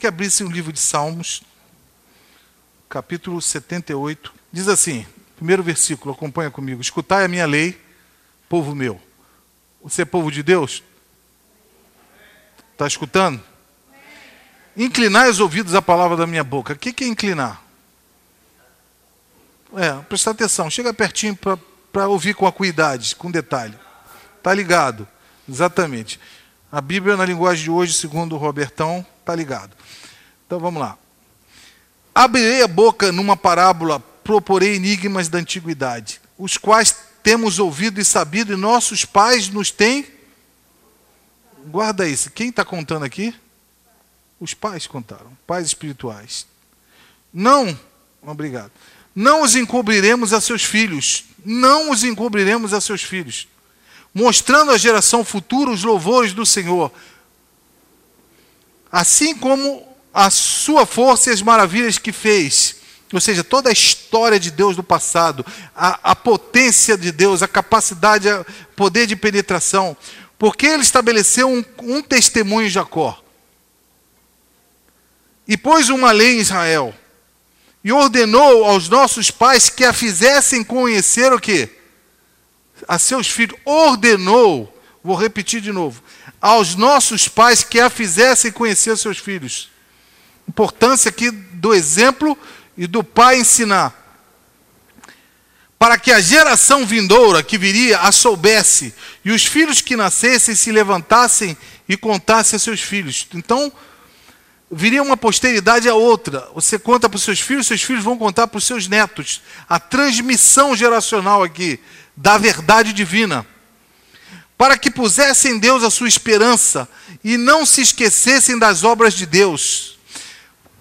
que abrisse o livro de Salmos, capítulo 78. Diz assim, primeiro versículo, acompanha comigo. Escutai a minha lei, povo meu. Você é povo de Deus? Está escutando? Inclinai os ouvidos à palavra da minha boca. O que é inclinar? É, prestar atenção. Chega pertinho para ouvir com acuidade, com detalhe. Tá ligado? Exatamente. A Bíblia, na linguagem de hoje, segundo o Robertão, tá ligado. Então vamos lá. Abrirei a boca numa parábola, proporei enigmas da antiguidade, os quais temos ouvido e sabido, e nossos pais nos têm. Guarda isso. Quem está contando aqui? Os pais contaram, pais espirituais. Não, obrigado. Não os encobriremos a seus filhos. Não os encobriremos a seus filhos. Mostrando à geração futura os louvores do Senhor. Assim como a sua força e as maravilhas que fez. Ou seja, toda a história de Deus do passado, a, a potência de Deus, a capacidade, o poder de penetração. Porque ele estabeleceu um, um testemunho em Jacó e pôs uma lei em Israel, e ordenou aos nossos pais que a fizessem conhecer o quê? A seus filhos. Ordenou, vou repetir de novo, aos nossos pais que a fizessem conhecer seus filhos. Importância aqui do exemplo e do pai ensinar. Para que a geração vindoura que viria a soubesse, e os filhos que nascessem se levantassem e contassem a seus filhos. Então, viria uma posteridade a outra. Você conta para os seus filhos, seus filhos vão contar para os seus netos. A transmissão geracional aqui da verdade divina. Para que pusessem em Deus a sua esperança e não se esquecessem das obras de Deus.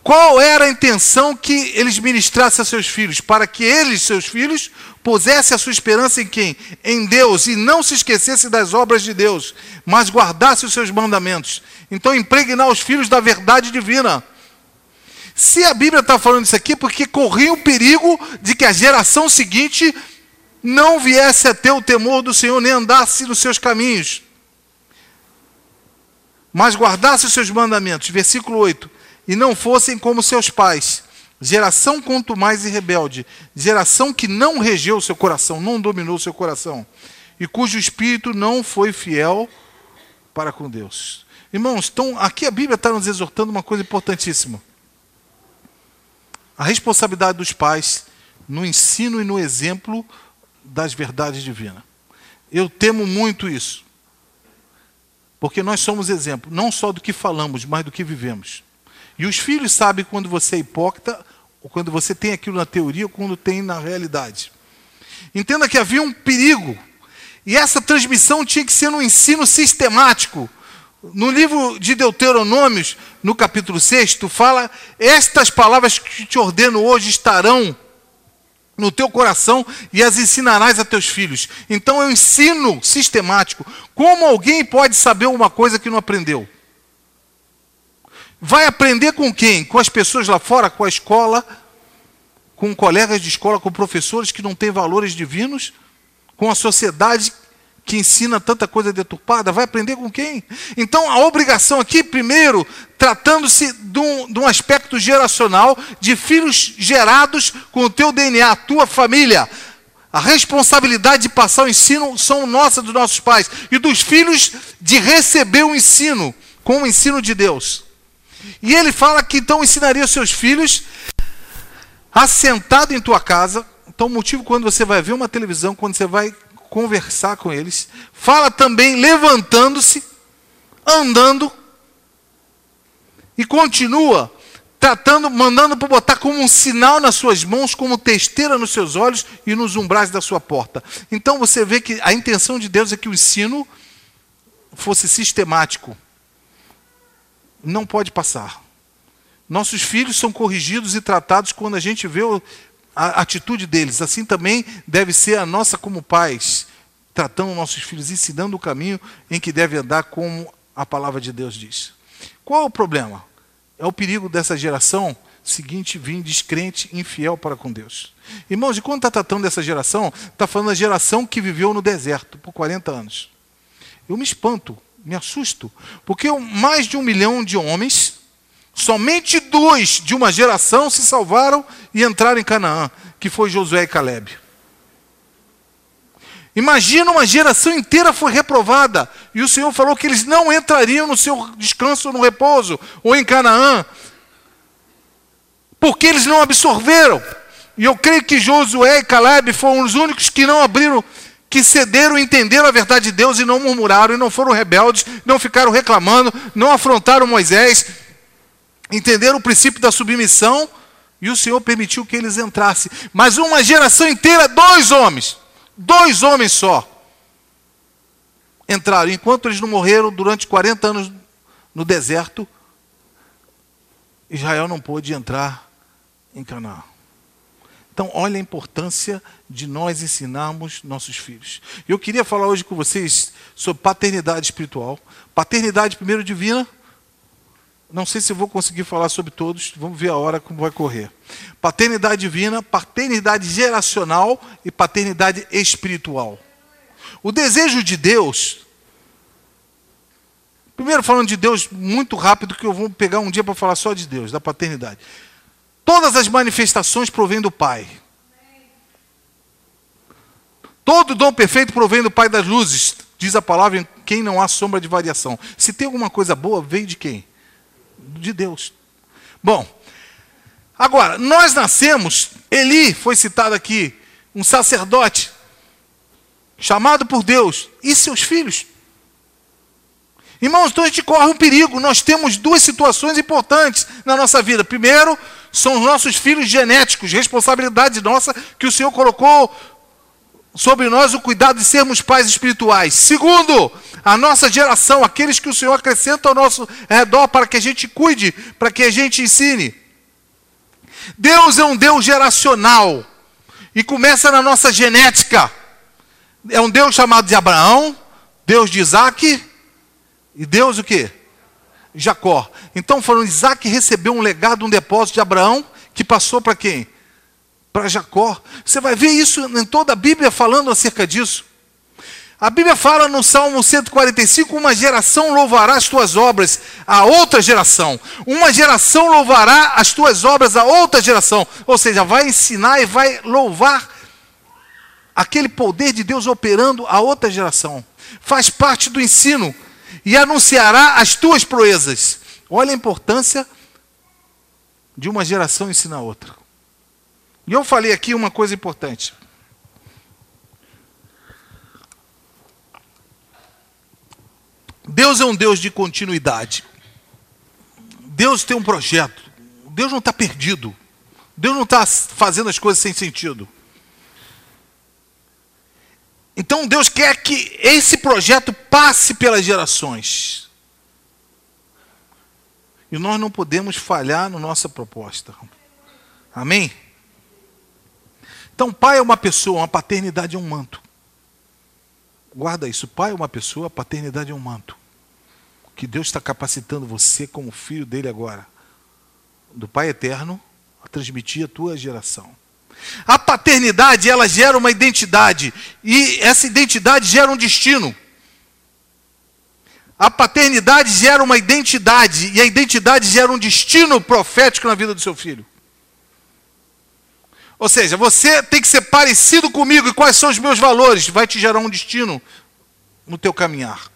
Qual era a intenção que eles ministrassem a seus filhos? Para que eles, seus filhos, pusessem a sua esperança em quem? Em Deus, e não se esquecessem das obras de Deus, mas guardassem os seus mandamentos. Então, impregnar os filhos da verdade divina. Se a Bíblia está falando isso aqui, porque corria o perigo de que a geração seguinte não viesse a ter o temor do Senhor, nem andasse nos seus caminhos, mas guardasse os seus mandamentos. Versículo 8: E não fossem como seus pais, geração quanto mais e rebelde, geração que não regeu o seu coração, não dominou o seu coração, e cujo espírito não foi fiel para com Deus. Irmãos, então, aqui a Bíblia está nos exortando uma coisa importantíssima. A responsabilidade dos pais no ensino e no exemplo das verdades divinas. Eu temo muito isso. Porque nós somos exemplo, não só do que falamos, mas do que vivemos. E os filhos sabem quando você é hipócrita, ou quando você tem aquilo na teoria, ou quando tem na realidade. Entenda que havia um perigo. E essa transmissão tinha que ser um ensino sistemático no livro de Deuteronômios, no capítulo 6, tu fala: Estas palavras que te ordeno hoje estarão no teu coração e as ensinarás a teus filhos. Então um ensino sistemático. Como alguém pode saber uma coisa que não aprendeu? Vai aprender com quem? Com as pessoas lá fora, com a escola, com colegas de escola, com professores que não têm valores divinos, com a sociedade que ensina tanta coisa deturpada, vai aprender com quem? Então a obrigação aqui, primeiro, tratando-se de, um, de um, aspecto geracional, de filhos gerados com o teu DNA, a tua família. A responsabilidade de passar o ensino são nossa dos nossos pais e dos filhos de receber o ensino com o ensino de Deus. E ele fala que então ensinaria os seus filhos assentado em tua casa. Então, o motivo quando você vai ver uma televisão, quando você vai conversar com eles. Fala também levantando-se, andando, e continua tratando, mandando para botar como um sinal nas suas mãos, como testeira nos seus olhos e nos umbrais da sua porta. Então você vê que a intenção de Deus é que o ensino fosse sistemático. Não pode passar. Nossos filhos são corrigidos e tratados quando a gente vê a atitude deles. Assim também deve ser a nossa como pais, tratando nossos filhos, ensinando o caminho em que deve andar, como a palavra de Deus diz. Qual é o problema? É o perigo dessa geração seguinte vir descrente, infiel para com Deus. Irmãos, e quando está tratando dessa geração, está falando da geração que viveu no deserto por 40 anos. Eu me espanto, me assusto, porque mais de um milhão de homens Somente dois de uma geração se salvaram e entraram em Canaã, que foi Josué e Caleb. Imagina uma geração inteira foi reprovada e o Senhor falou que eles não entrariam no seu descanso no repouso ou em Canaã, porque eles não absorveram. E eu creio que Josué e Caleb foram os únicos que não abriram, que cederam, entenderam a verdade de Deus e não murmuraram, e não foram rebeldes, não ficaram reclamando, não afrontaram Moisés, entenderam o princípio da submissão, e o Senhor permitiu que eles entrassem. Mas uma geração inteira, dois homens, dois homens só, entraram. Enquanto eles não morreram durante 40 anos no deserto, Israel não pôde entrar em Canaã. Então, olha a importância de nós ensinarmos nossos filhos. Eu queria falar hoje com vocês sobre paternidade espiritual. Paternidade, primeiro, divina. Não sei se vou conseguir falar sobre todos, vamos ver a hora como vai correr. Paternidade divina, paternidade geracional e paternidade espiritual. O desejo de Deus. Primeiro, falando de Deus, muito rápido, que eu vou pegar um dia para falar só de Deus, da paternidade. Todas as manifestações provêm do Pai. Todo dom perfeito provém do Pai das luzes, diz a palavra, em quem não há sombra de variação. Se tem alguma coisa boa, vem de quem? De Deus. Bom, agora, nós nascemos, Eli foi citado aqui, um sacerdote, chamado por Deus, e seus filhos. Irmãos, então a gente corre um perigo. Nós temos duas situações importantes na nossa vida. Primeiro, são os nossos filhos genéticos, responsabilidade nossa que o Senhor colocou sobre nós o cuidado de sermos pais espirituais. Segundo, a nossa geração, aqueles que o Senhor acrescenta ao nosso redor para que a gente cuide, para que a gente ensine. Deus é um Deus geracional e começa na nossa genética. É um Deus chamado de Abraão, Deus de Isaac e Deus o quê? Jacó. Então, falando, Isaac recebeu um legado, um depósito de Abraão, que passou para quem? Para Jacó. Você vai ver isso em toda a Bíblia falando acerca disso. A Bíblia fala no Salmo 145: uma geração louvará as tuas obras a outra geração. Uma geração louvará as tuas obras a outra geração. Ou seja, vai ensinar e vai louvar aquele poder de Deus operando a outra geração. Faz parte do ensino e anunciará as tuas proezas. Olha a importância de uma geração ensinar a outra. E eu falei aqui uma coisa importante. Deus é um Deus de continuidade. Deus tem um projeto. Deus não está perdido. Deus não está fazendo as coisas sem sentido. Então Deus quer que esse projeto passe pelas gerações. E nós não podemos falhar na nossa proposta. Amém? Então, pai é uma pessoa, uma paternidade é um manto. Guarda isso. Pai é uma pessoa, a paternidade é um manto. Que Deus está capacitando você como filho dele agora. Do Pai eterno a transmitir a tua geração. A paternidade, ela gera uma identidade, e essa identidade gera um destino. A paternidade gera uma identidade, e a identidade gera um destino profético na vida do seu filho. Ou seja, você tem que ser parecido comigo, e quais são os meus valores? Vai te gerar um destino no teu caminhar.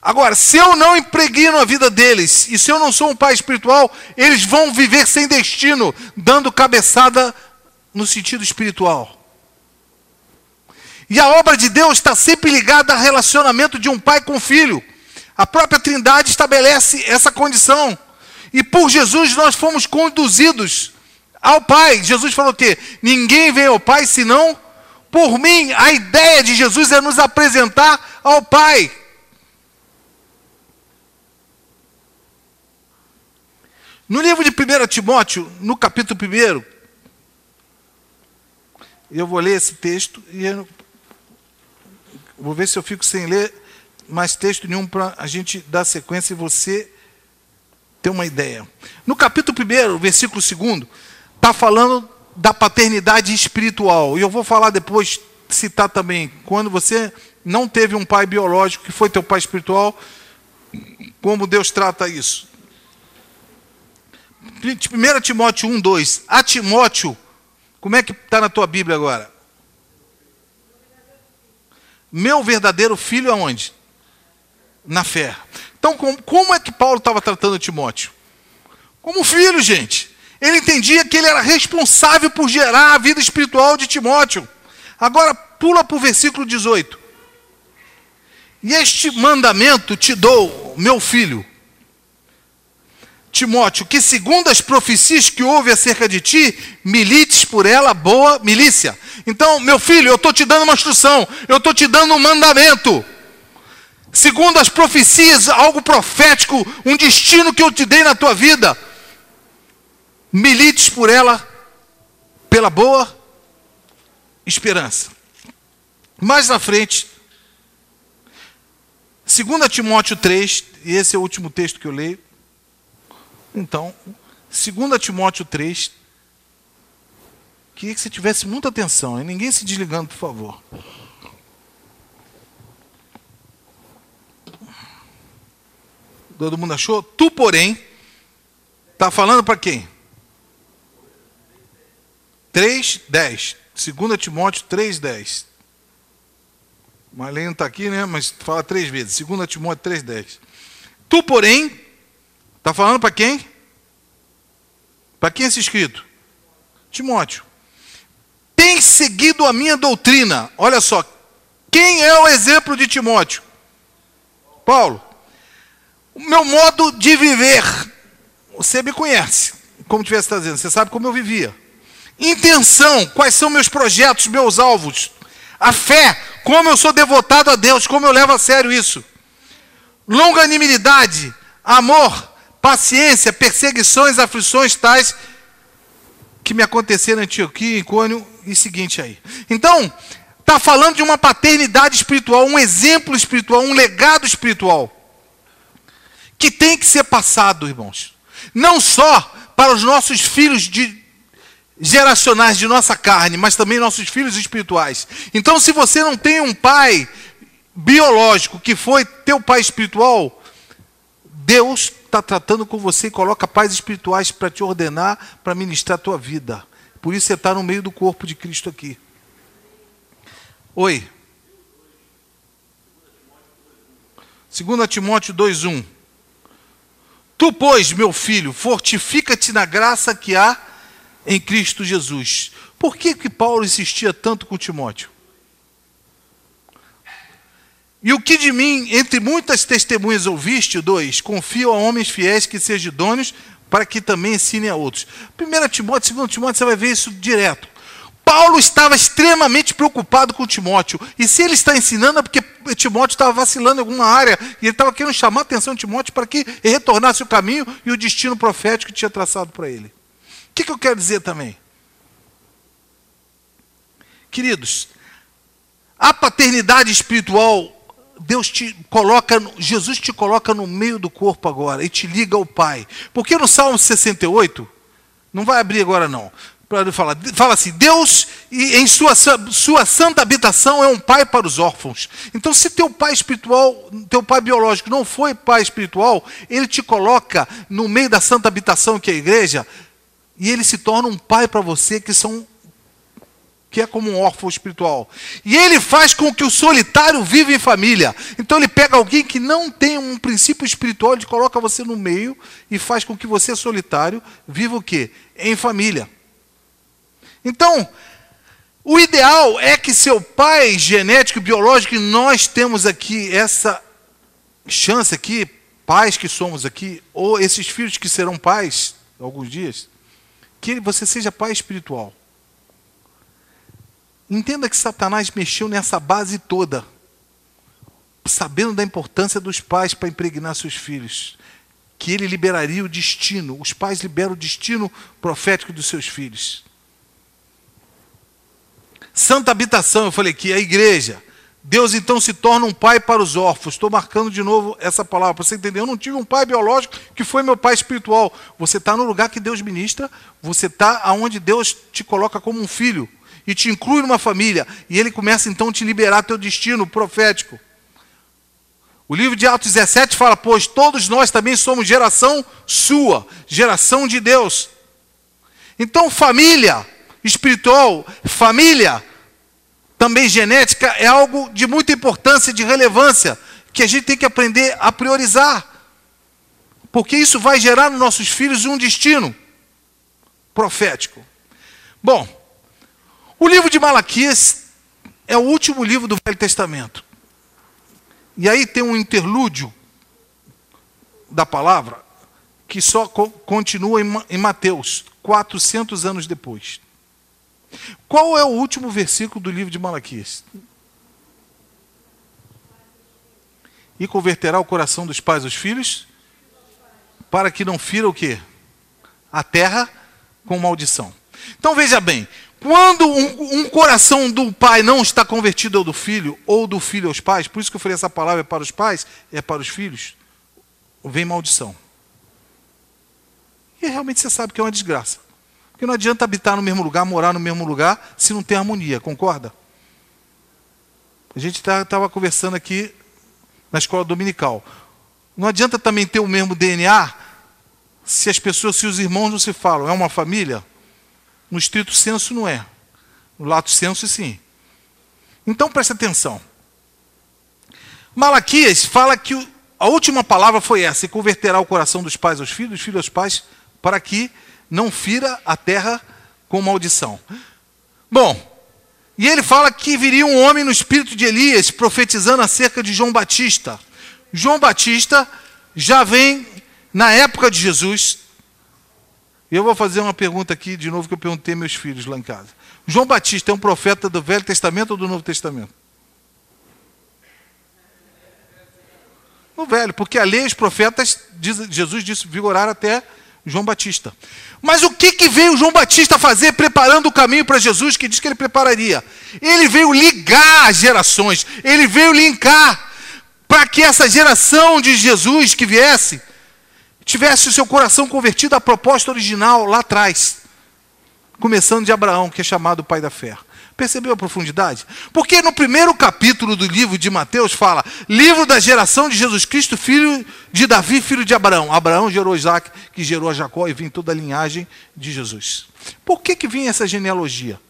Agora, se eu não impregno a vida deles, e se eu não sou um pai espiritual, eles vão viver sem destino, dando cabeçada no sentido espiritual. E a obra de Deus está sempre ligada ao relacionamento de um pai com filho. A própria Trindade estabelece essa condição. E por Jesus nós fomos conduzidos ao Pai. Jesus falou que ninguém vem ao Pai senão por mim. A ideia de Jesus é nos apresentar ao Pai. No livro de 1 Timóteo, no capítulo 1, eu vou ler esse texto e vou ver se eu fico sem ler mais texto nenhum para a gente dar sequência e você ter uma ideia. No capítulo 1, versículo 2, está falando da paternidade espiritual. E eu vou falar depois, citar também, quando você não teve um pai biológico que foi teu pai espiritual, como Deus trata isso. 1 Timóteo 1, 2. A Timóteo, como é que está na tua Bíblia agora? Meu verdadeiro filho aonde? Na fé. Então, como é que Paulo estava tratando Timóteo? Como filho, gente. Ele entendia que ele era responsável por gerar a vida espiritual de Timóteo. Agora, pula para o versículo 18. E este mandamento te dou, meu filho, Timóteo, que segundo as profecias que houve acerca de ti, milites por ela boa milícia. Então, meu filho, eu estou te dando uma instrução, eu estou te dando um mandamento. Segundo as profecias, algo profético, um destino que eu te dei na tua vida. Milites por ela pela boa esperança. Mais na frente, 2 Timóteo 3, e esse é o último texto que eu leio. Então, 2 Timóteo 3, queria que você tivesse muita atenção, e ninguém se desligando, por favor. Todo mundo achou? Tu, porém, está falando para quem? 3, 10. 2 Timóteo 3, 10. Marlene está aqui, né? Mas fala três vezes. 2 Timóteo 3, 10. Tu, porém, Está falando para quem? Para quem esse escrito? Timóteo. Tem seguido a minha doutrina. Olha só. Quem é o exemplo de Timóteo? Paulo. O meu modo de viver. Você me conhece. Como tivesse dizendo, você sabe como eu vivia. Intenção, quais são meus projetos, meus alvos. A fé, como eu sou devotado a Deus, como eu levo a sério isso. Longanimidade, amor, paciência, perseguições, aflições tais que me aconteceram em Antioquia, em Cônio e seguinte aí. Então, está falando de uma paternidade espiritual, um exemplo espiritual, um legado espiritual que tem que ser passado, irmãos. Não só para os nossos filhos de geracionais de nossa carne, mas também nossos filhos espirituais. Então, se você não tem um pai biológico que foi teu pai espiritual, Deus está tratando com você e coloca pais espirituais para te ordenar, para ministrar a tua vida. Por isso você está no meio do corpo de Cristo aqui. Oi. 2 Timóteo 2,1 Tu, pois, meu filho, fortifica-te na graça que há em Cristo Jesus. Por que, que Paulo insistia tanto com Timóteo? E o que de mim, entre muitas testemunhas ouviste, dois, confio a homens fiéis que sejam idôneos, para que também ensinem a outros. 1 Timóteo, 2 Timóteo, você vai ver isso direto. Paulo estava extremamente preocupado com Timóteo. E se ele está ensinando, é porque Timóteo estava vacilando em alguma área. E ele estava querendo chamar a atenção de Timóteo para que retornasse o caminho e o destino profético que tinha traçado para ele. Que, que eu quero dizer também? Queridos, a paternidade espiritual Deus te coloca, Jesus te coloca no meio do corpo agora e te liga ao Pai. Porque no Salmo 68, não vai abrir agora não, para falar, fala assim: Deus em sua, sua santa habitação é um pai para os órfãos. Então, se teu pai espiritual, teu pai biológico não foi pai espiritual, ele te coloca no meio da santa habitação que é a igreja, e ele se torna um pai para você, que são que é como um órfão espiritual. E ele faz com que o solitário viva em família. Então ele pega alguém que não tem um princípio espiritual, ele coloca você no meio e faz com que você solitário viva o quê? Em família. Então, o ideal é que seu pai genético e biológico, nós temos aqui essa chance aqui, pais que somos aqui, ou esses filhos que serão pais alguns dias, que você seja pai espiritual. Entenda que Satanás mexeu nessa base toda, sabendo da importância dos pais para impregnar seus filhos, que ele liberaria o destino, os pais liberam o destino profético dos seus filhos. Santa habitação, eu falei que é a igreja. Deus então se torna um pai para os órfãos. Estou marcando de novo essa palavra para você entender. Eu não tive um pai biológico que foi meu pai espiritual. Você está no lugar que Deus ministra, você está aonde Deus te coloca como um filho e te inclui numa família, e ele começa então a te liberar teu destino profético. O livro de Atos 17 fala: Pois todos nós também somos geração sua, geração de Deus. Então, família espiritual, família também genética, é algo de muita importância, de relevância, que a gente tem que aprender a priorizar. Porque isso vai gerar nos nossos filhos um destino profético. Bom, o livro de Malaquias é o último livro do Velho Testamento. E aí tem um interlúdio da palavra que só co continua em Mateus, 400 anos depois. Qual é o último versículo do livro de Malaquias? E converterá o coração dos pais aos filhos, para que não fira o quê? A terra com maldição. Então veja bem, quando um, um, coração do pai não está convertido ao do filho, ou do filho aos pais, por isso que eu falei essa palavra é para os pais, é para os filhos, vem maldição. E realmente você sabe que é uma desgraça. Porque não adianta habitar no mesmo lugar, morar no mesmo lugar, se não tem harmonia, concorda? A gente estava tá, conversando aqui na escola dominical. Não adianta também ter o mesmo DNA se as pessoas, se os irmãos não se falam. É uma família? No estrito senso não é. No lato senso sim. Então preste atenção. Malaquias fala que a última palavra foi essa: e converterá o coração dos pais aos filhos, dos filhos aos pais, para que não fira a terra com maldição. Bom, e ele fala que viria um homem no espírito de Elias profetizando acerca de João Batista. João Batista já vem na época de Jesus, eu vou fazer uma pergunta aqui de novo que eu perguntei meus filhos lá em casa. João Batista é um profeta do Velho Testamento ou do Novo Testamento? No Velho, porque a lei e os profetas, Jesus disse, vigorar até João Batista. Mas o que, que veio João Batista fazer preparando o caminho para Jesus, que diz que ele prepararia? Ele veio ligar as gerações, ele veio linkar para que essa geração de Jesus que viesse tivesse o seu coração convertido à proposta original lá atrás, começando de Abraão, que é chamado pai da fé. Percebeu a profundidade? Porque no primeiro capítulo do livro de Mateus fala: livro da geração de Jesus Cristo, filho de Davi, filho de Abraão. Abraão gerou Isaac, que gerou a Jacó e vem toda a linhagem de Jesus. Por que, que vinha essa genealogia?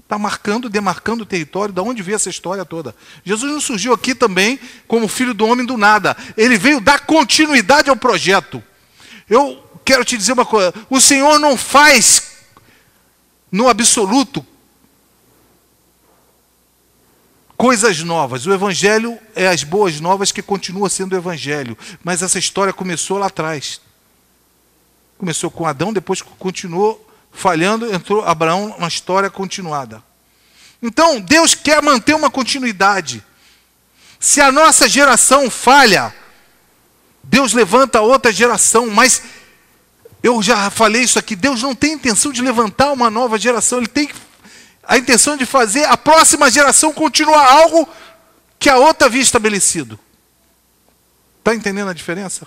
Está marcando, demarcando o território, de onde veio essa história toda. Jesus não surgiu aqui também como filho do homem do nada. Ele veio dar continuidade ao projeto. Eu quero te dizer uma coisa: o Senhor não faz no absoluto coisas novas. O Evangelho é as boas novas que continua sendo o Evangelho. Mas essa história começou lá atrás. Começou com Adão, depois continuou falhando, entrou Abraão, uma história continuada. Então, Deus quer manter uma continuidade. Se a nossa geração falha, Deus levanta outra geração, mas eu já falei isso aqui, Deus não tem intenção de levantar uma nova geração, ele tem a intenção de fazer a próxima geração continuar algo que a outra havia estabelecido. Está entendendo a diferença?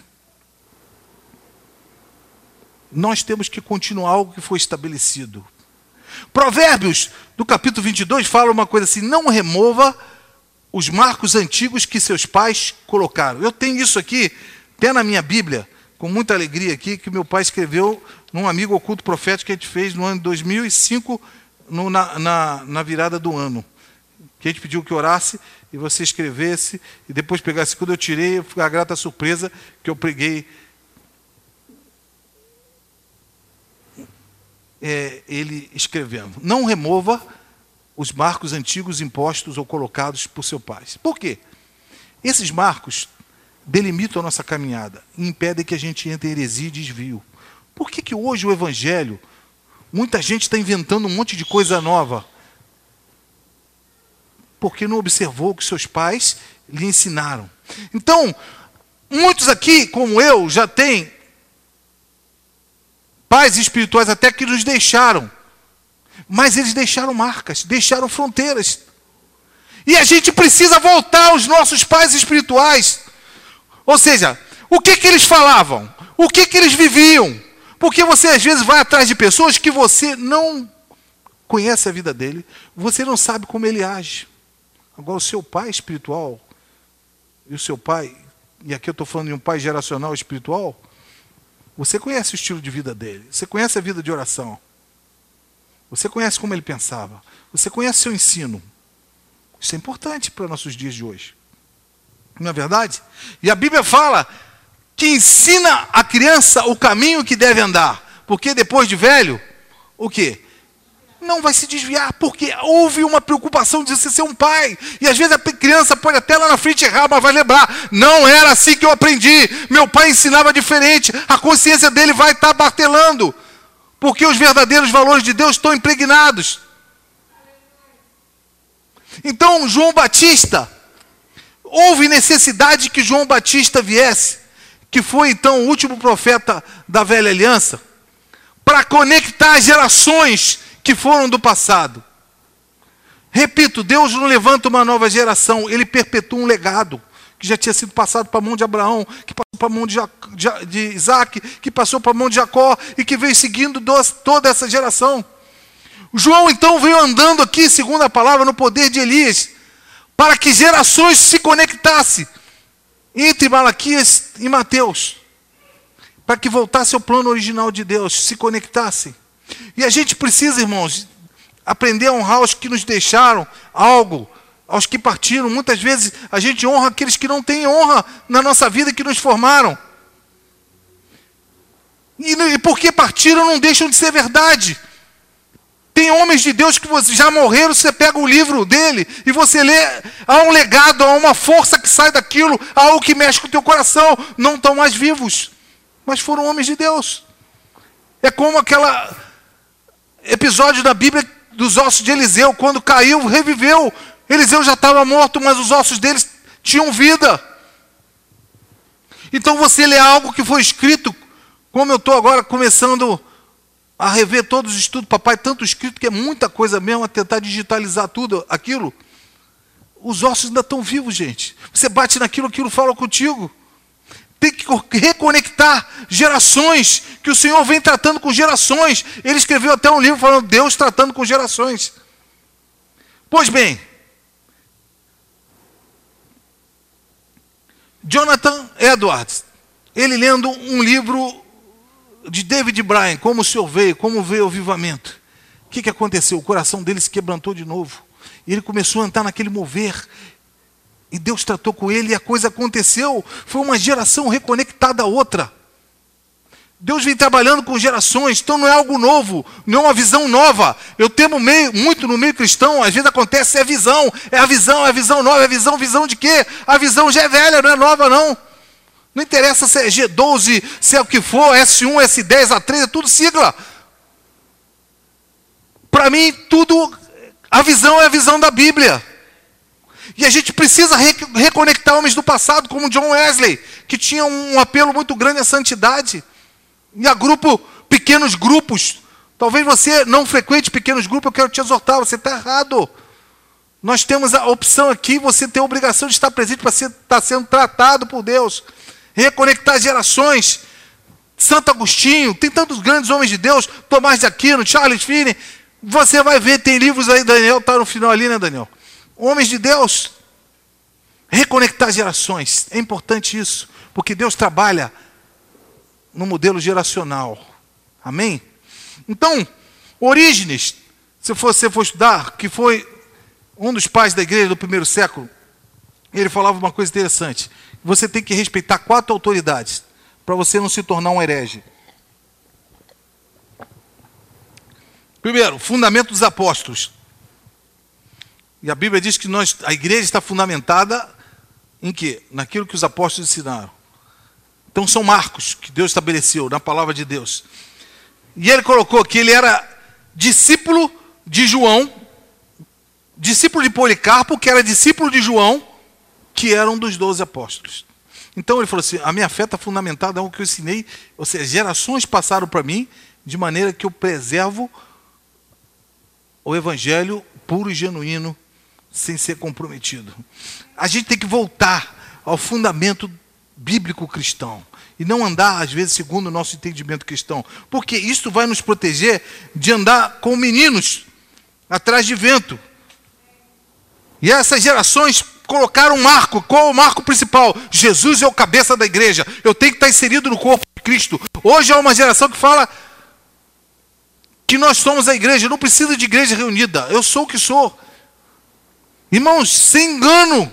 nós temos que continuar algo que foi estabelecido. Provérbios, do capítulo 22, fala uma coisa assim: não remova os marcos antigos que seus pais colocaram. Eu tenho isso aqui, até na minha Bíblia, com muita alegria aqui, que meu pai escreveu num amigo oculto profético que a gente fez no ano 2005, no, na, na, na virada do ano. Que a gente pediu que orasse e você escrevesse, e depois pegasse. Quando eu tirei, eu a grata surpresa que eu preguei é, ele escrevendo: Não remova os marcos antigos impostos ou colocados por seu pai. Por quê? Esses marcos delimitam a nossa caminhada impedem que a gente entre em heresia e desvio. Por que, que hoje o Evangelho, muita gente está inventando um monte de coisa nova? Porque não observou o que seus pais lhe ensinaram. Então, muitos aqui, como eu, já têm pais espirituais até que nos deixaram. Mas eles deixaram marcas, deixaram fronteiras. E a gente precisa voltar aos nossos pais espirituais. Ou seja, o que, que eles falavam? O que, que eles viviam? Porque você às vezes vai atrás de pessoas que você não conhece a vida dele, você não sabe como ele age. Agora, o seu pai espiritual, e o seu pai, e aqui eu estou falando de um pai geracional espiritual, você conhece o estilo de vida dele, você conhece a vida de oração, você conhece como ele pensava, você conhece seu ensino. Isso é importante para nossos dias de hoje. Não é verdade? E a Bíblia fala que ensina a criança o caminho que deve andar, porque depois de velho, o quê? não vai se desviar, porque houve uma preocupação de você ser um pai. E às vezes a criança pode até lá na frente errar, mas vai lembrar: não era assim que eu aprendi. Meu pai ensinava diferente. A consciência dele vai estar batelando, porque os verdadeiros valores de Deus estão impregnados. Então, João Batista, houve necessidade que João Batista viesse, que foi então o último profeta da velha aliança, para conectar gerações que foram do passado. Repito, Deus não levanta uma nova geração, ele perpetua um legado que já tinha sido passado para a mão de Abraão, que passou para a mão de, de Isaac, que passou para a mão de Jacó e que veio seguindo toda essa geração. João então veio andando aqui, segundo a palavra, no poder de Elias, para que gerações se conectassem entre Malaquias e Mateus, para que voltasse ao plano original de Deus, se conectassem. E a gente precisa, irmãos, aprender a honrar os que nos deixaram algo, aos que partiram. Muitas vezes a gente honra aqueles que não têm honra na nossa vida que nos formaram. E, e porque partiram não deixam de ser verdade. Tem homens de Deus que já morreram, você pega o livro dele e você lê, há um legado, há uma força que sai daquilo, há algo que mexe com o teu coração. Não estão mais vivos, mas foram homens de Deus. É como aquela episódio da Bíblia dos ossos de Eliseu, quando caiu, reviveu. Eliseu já estava morto, mas os ossos deles tinham vida. Então você lê algo que foi escrito, como eu estou agora começando a rever todos os estudos, papai, tanto escrito que é muita coisa mesmo, a tentar digitalizar tudo aquilo. Os ossos ainda estão vivos, gente. Você bate naquilo, aquilo fala contigo tem que reconectar gerações, que o Senhor vem tratando com gerações. Ele escreveu até um livro falando Deus tratando com gerações. Pois bem, Jonathan Edwards, ele lendo um livro de David Bryan, como o Senhor veio, como veio o avivamento. O que, que aconteceu? O coração dele se quebrantou de novo. E ele começou a entrar naquele mover. E Deus tratou com ele e a coisa aconteceu. Foi uma geração reconectada à outra. Deus vem trabalhando com gerações, então não é algo novo, não é uma visão nova. Eu temo meio, muito no meio cristão, às vezes acontece, é visão, é a visão, é a visão nova, é a visão, visão de quê? A visão já é velha, não é nova, não. Não interessa se é G12, se é o que for, S1, S10, A3, é tudo sigla. Para mim, tudo, a visão é a visão da Bíblia. E a gente precisa re reconectar homens do passado, como John Wesley, que tinha um apelo muito grande à santidade. E a grupo, pequenos grupos. Talvez você não frequente pequenos grupos, eu quero te exortar, você está errado. Nós temos a opção aqui, você tem a obrigação de estar presente para estar tá sendo tratado por Deus. Reconectar gerações. Santo Agostinho, tem tantos grandes homens de Deus, Tomás de Aquino, Charles Finney. Você vai ver, tem livros aí, Daniel está no final ali, né, Daniel? Homens de Deus, reconectar gerações. É importante isso, porque Deus trabalha no modelo geracional. Amém? Então, Orígenes, se você for estudar, que foi um dos pais da igreja do primeiro século, ele falava uma coisa interessante. Você tem que respeitar quatro autoridades para você não se tornar um herege. Primeiro, fundamento dos apóstolos. E a Bíblia diz que nós, a igreja está fundamentada em quê? Naquilo que os apóstolos ensinaram. Então são marcos que Deus estabeleceu na palavra de Deus. E ele colocou que ele era discípulo de João, discípulo de Policarpo, que era discípulo de João, que era um dos doze apóstolos. Então ele falou assim: a minha fé está fundamentada em algo que eu ensinei, ou seja, gerações passaram para mim, de maneira que eu preservo o evangelho puro e genuíno sem ser comprometido. A gente tem que voltar ao fundamento bíblico cristão e não andar às vezes segundo o nosso entendimento cristão, porque isso vai nos proteger de andar com meninos atrás de vento. E essas gerações colocar um marco. Qual o marco principal? Jesus é o cabeça da igreja. Eu tenho que estar inserido no corpo de Cristo. Hoje há uma geração que fala que nós somos a igreja. não precisa de igreja reunida. Eu sou o que sou. Irmãos, sem engano.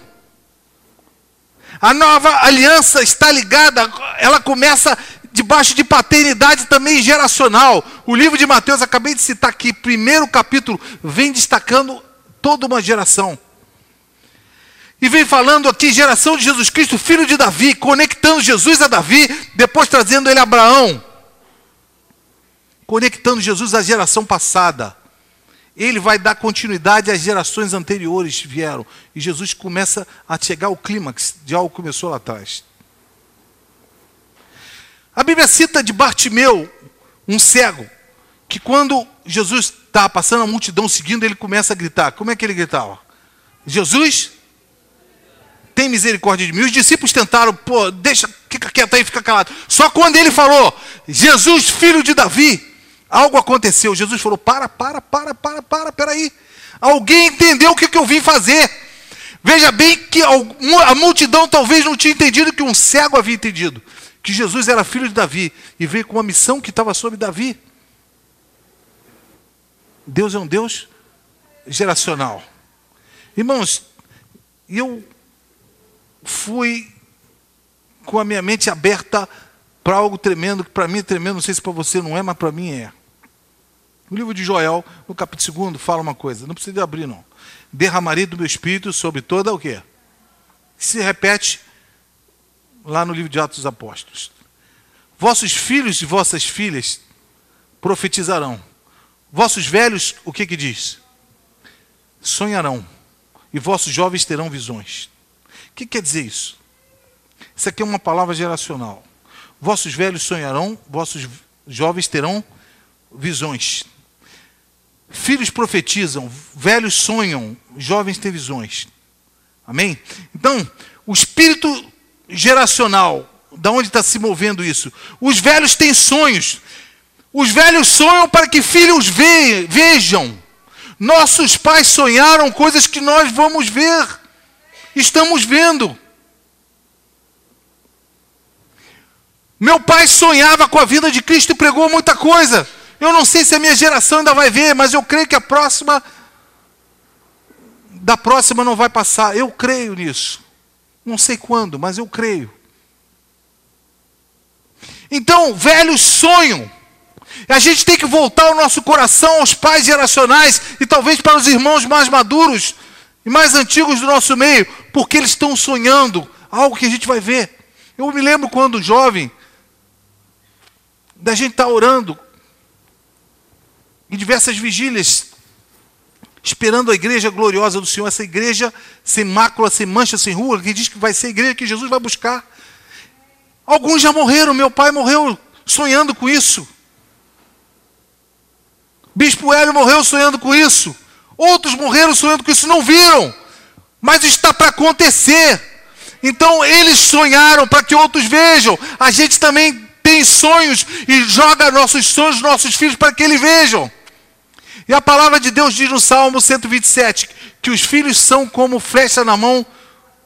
A nova aliança está ligada, ela começa debaixo de paternidade também geracional. O livro de Mateus, acabei de citar aqui, primeiro capítulo, vem destacando toda uma geração. E vem falando aqui, geração de Jesus Cristo, filho de Davi, conectando Jesus a Davi, depois trazendo ele a Abraão. Conectando Jesus à geração passada. Ele vai dar continuidade às gerações anteriores que vieram. E Jesus começa a chegar ao clímax de algo que começou lá atrás. A Bíblia cita de Bartimeu, um cego, que quando Jesus está passando a multidão seguindo, ele começa a gritar. Como é que ele gritava? Jesus, tem misericórdia de mim. Os discípulos tentaram, pô, deixa, fica quieto aí, fica calado. Só quando ele falou, Jesus, filho de Davi, algo aconteceu. Jesus falou: para, para, para, para, para, peraí. Alguém entendeu o que, que eu vim fazer. Veja bem que a multidão talvez não tinha entendido que um cego havia entendido. Que Jesus era filho de Davi e veio com uma missão que estava sobre Davi. Deus é um Deus geracional. Irmãos, eu fui com a minha mente aberta para algo tremendo, que para mim é tremendo, não sei se para você não é, mas para mim é. O livro de Joel, no capítulo 2, fala uma coisa, não precisa abrir não. Derramarei do meu espírito sobre toda o quê? Se repete lá no livro de Atos dos Apóstolos. Vossos filhos e vossas filhas profetizarão. Vossos velhos, o que que diz? Sonharão. E vossos jovens terão visões. O que quer dizer isso? Isso aqui é uma palavra geracional. Vossos velhos sonharão, vossos jovens terão visões. Filhos profetizam, velhos sonham, jovens têm visões. Amém? Então, o espírito geracional, da onde está se movendo isso? Os velhos têm sonhos. Os velhos sonham para que filhos vejam. Nossos pais sonharam coisas que nós vamos ver. Estamos vendo. Meu pai sonhava com a vida de Cristo e pregou muita coisa. Eu não sei se a minha geração ainda vai ver, mas eu creio que a próxima da próxima não vai passar. Eu creio nisso. Não sei quando, mas eu creio. Então, velhos sonham. A gente tem que voltar o nosso coração aos pais geracionais e talvez para os irmãos mais maduros mais antigos do nosso meio, porque eles estão sonhando algo que a gente vai ver. Eu me lembro quando jovem, da gente estar tá orando em diversas vigílias, esperando a igreja gloriosa do Senhor, essa igreja sem mácula, sem mancha, sem rua, que diz que vai ser a igreja que Jesus vai buscar. Alguns já morreram, meu pai morreu sonhando com isso. Bispo Hélio morreu sonhando com isso. Outros morreram sonhando com isso, não viram. Mas está para acontecer. Então eles sonharam para que outros vejam. A gente também tem sonhos e joga nossos sonhos, nossos filhos para que eles vejam. E a palavra de Deus diz no Salmo 127 que os filhos são como flecha na mão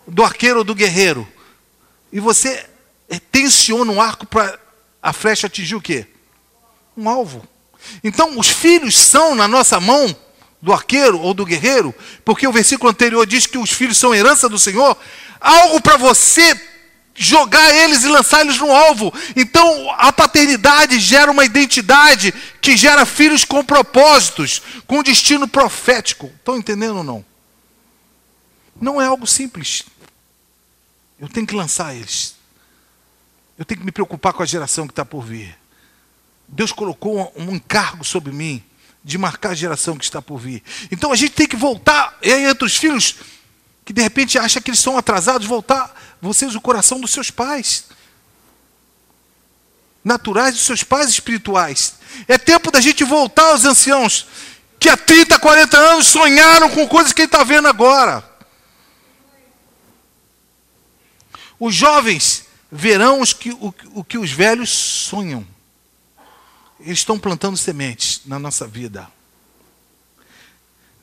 do arqueiro ou do guerreiro. E você tensiona um arco para a flecha atingir o quê? Um alvo. Então, os filhos são na nossa mão do arqueiro ou do guerreiro, porque o versículo anterior diz que os filhos são herança do Senhor, algo para você jogar eles e lançar eles no alvo. Então, a paternidade gera uma identidade que gera filhos com propósitos, com destino profético. Estão entendendo ou não? Não é algo simples. Eu tenho que lançar eles. Eu tenho que me preocupar com a geração que está por vir. Deus colocou um encargo sobre mim de marcar a geração que está por vir. Então a gente tem que voltar, e aí entre os filhos que de repente acham que eles são atrasados, voltar vocês o coração dos seus pais. Naturais dos seus pais espirituais. É tempo da gente voltar aos anciãos que há 30, 40 anos sonharam com coisas que ele está vendo agora. Os jovens verão os que, o, o que os velhos sonham eles estão plantando sementes na nossa vida.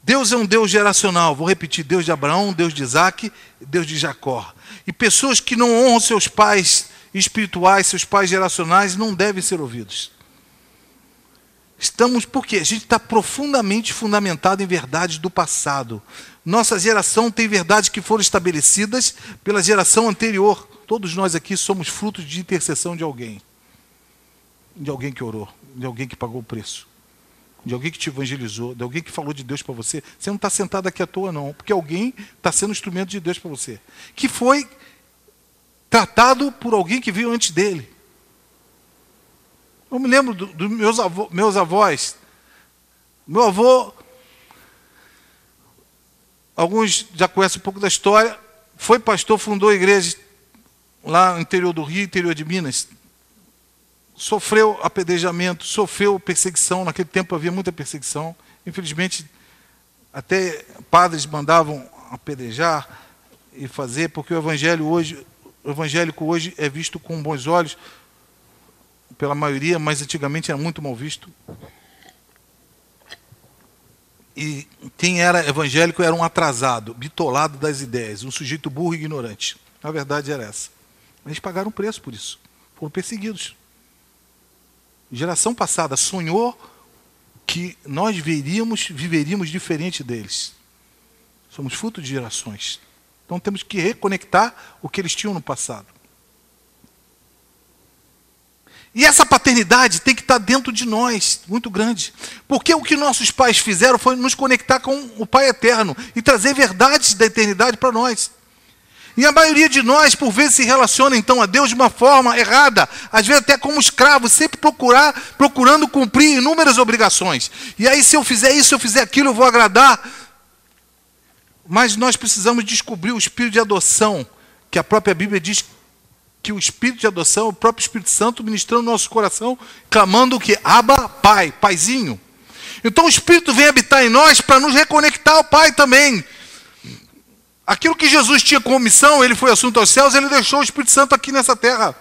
Deus é um Deus geracional. Vou repetir: Deus de Abraão, Deus de Isaac, Deus de Jacó. E pessoas que não honram seus pais espirituais, seus pais geracionais, não devem ser ouvidos. Estamos, porque a gente está profundamente fundamentado em verdades do passado. Nossa geração tem verdades que foram estabelecidas pela geração anterior. Todos nós aqui somos frutos de intercessão de alguém. De alguém que orou, de alguém que pagou o preço de alguém que te evangelizou, de alguém que falou de Deus para você. Você não está sentado aqui à toa, não, porque alguém está sendo instrumento de Deus para você. Que foi tratado por alguém que veio antes dele. Eu me lembro dos do meus, avô, meus avós. Meu avô, alguns já conhecem um pouco da história, foi pastor, fundou igreja lá no interior do Rio, interior de Minas, sofreu apedrejamento, sofreu perseguição. Naquele tempo havia muita perseguição. Infelizmente, até padres mandavam apedrejar e fazer, porque o evangelho hoje, o evangélico hoje é visto com bons olhos pela maioria, mas antigamente era muito mal visto. E quem era evangélico era um atrasado, bitolado das ideias, um sujeito burro e ignorante. A verdade era essa. Eles pagaram preço por isso. Foram perseguidos geração passada sonhou que nós veríamos, viveríamos diferente deles. Somos fruto de gerações. Então temos que reconectar o que eles tinham no passado. E essa paternidade tem que estar dentro de nós, muito grande. Porque o que nossos pais fizeram foi nos conectar com o Pai eterno e trazer verdades da eternidade para nós. E a maioria de nós, por vezes, se relaciona então a Deus de uma forma errada, às vezes até como escravo, sempre procurar, procurando cumprir inúmeras obrigações. E aí, se eu fizer isso, se eu fizer aquilo, eu vou agradar. Mas nós precisamos descobrir o espírito de adoção, que a própria Bíblia diz que o espírito de adoção, o próprio Espírito Santo ministrando no nosso coração, clamando o que? Aba, Pai, Paizinho. Então o Espírito vem habitar em nós para nos reconectar ao Pai também. Aquilo que Jesus tinha como missão, ele foi assunto aos céus, ele deixou o Espírito Santo aqui nessa terra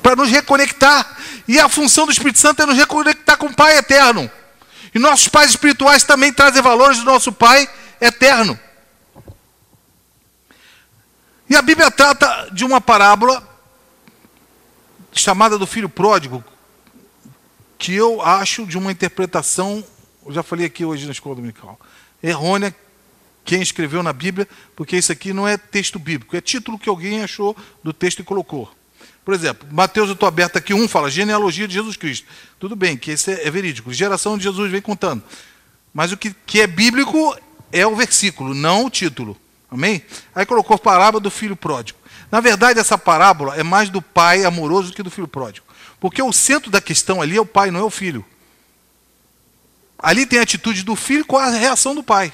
para nos reconectar. E a função do Espírito Santo é nos reconectar com o Pai eterno. E nossos pais espirituais também trazem valores do nosso Pai eterno. E a Bíblia trata de uma parábola chamada do filho pródigo, que eu acho de uma interpretação, eu já falei aqui hoje na escola dominical, errônea, quem escreveu na Bíblia, porque isso aqui não é texto bíblico, é título que alguém achou do texto e colocou. Por exemplo, Mateus, eu estou aberto aqui, um fala genealogia de Jesus Cristo. Tudo bem, que esse é, é verídico, geração de Jesus vem contando. Mas o que, que é bíblico é o versículo, não o título. Amém? Aí colocou parábola do filho pródigo. Na verdade, essa parábola é mais do pai amoroso do que do filho pródigo. Porque o centro da questão ali é o pai, não é o filho. Ali tem a atitude do filho com a reação do pai.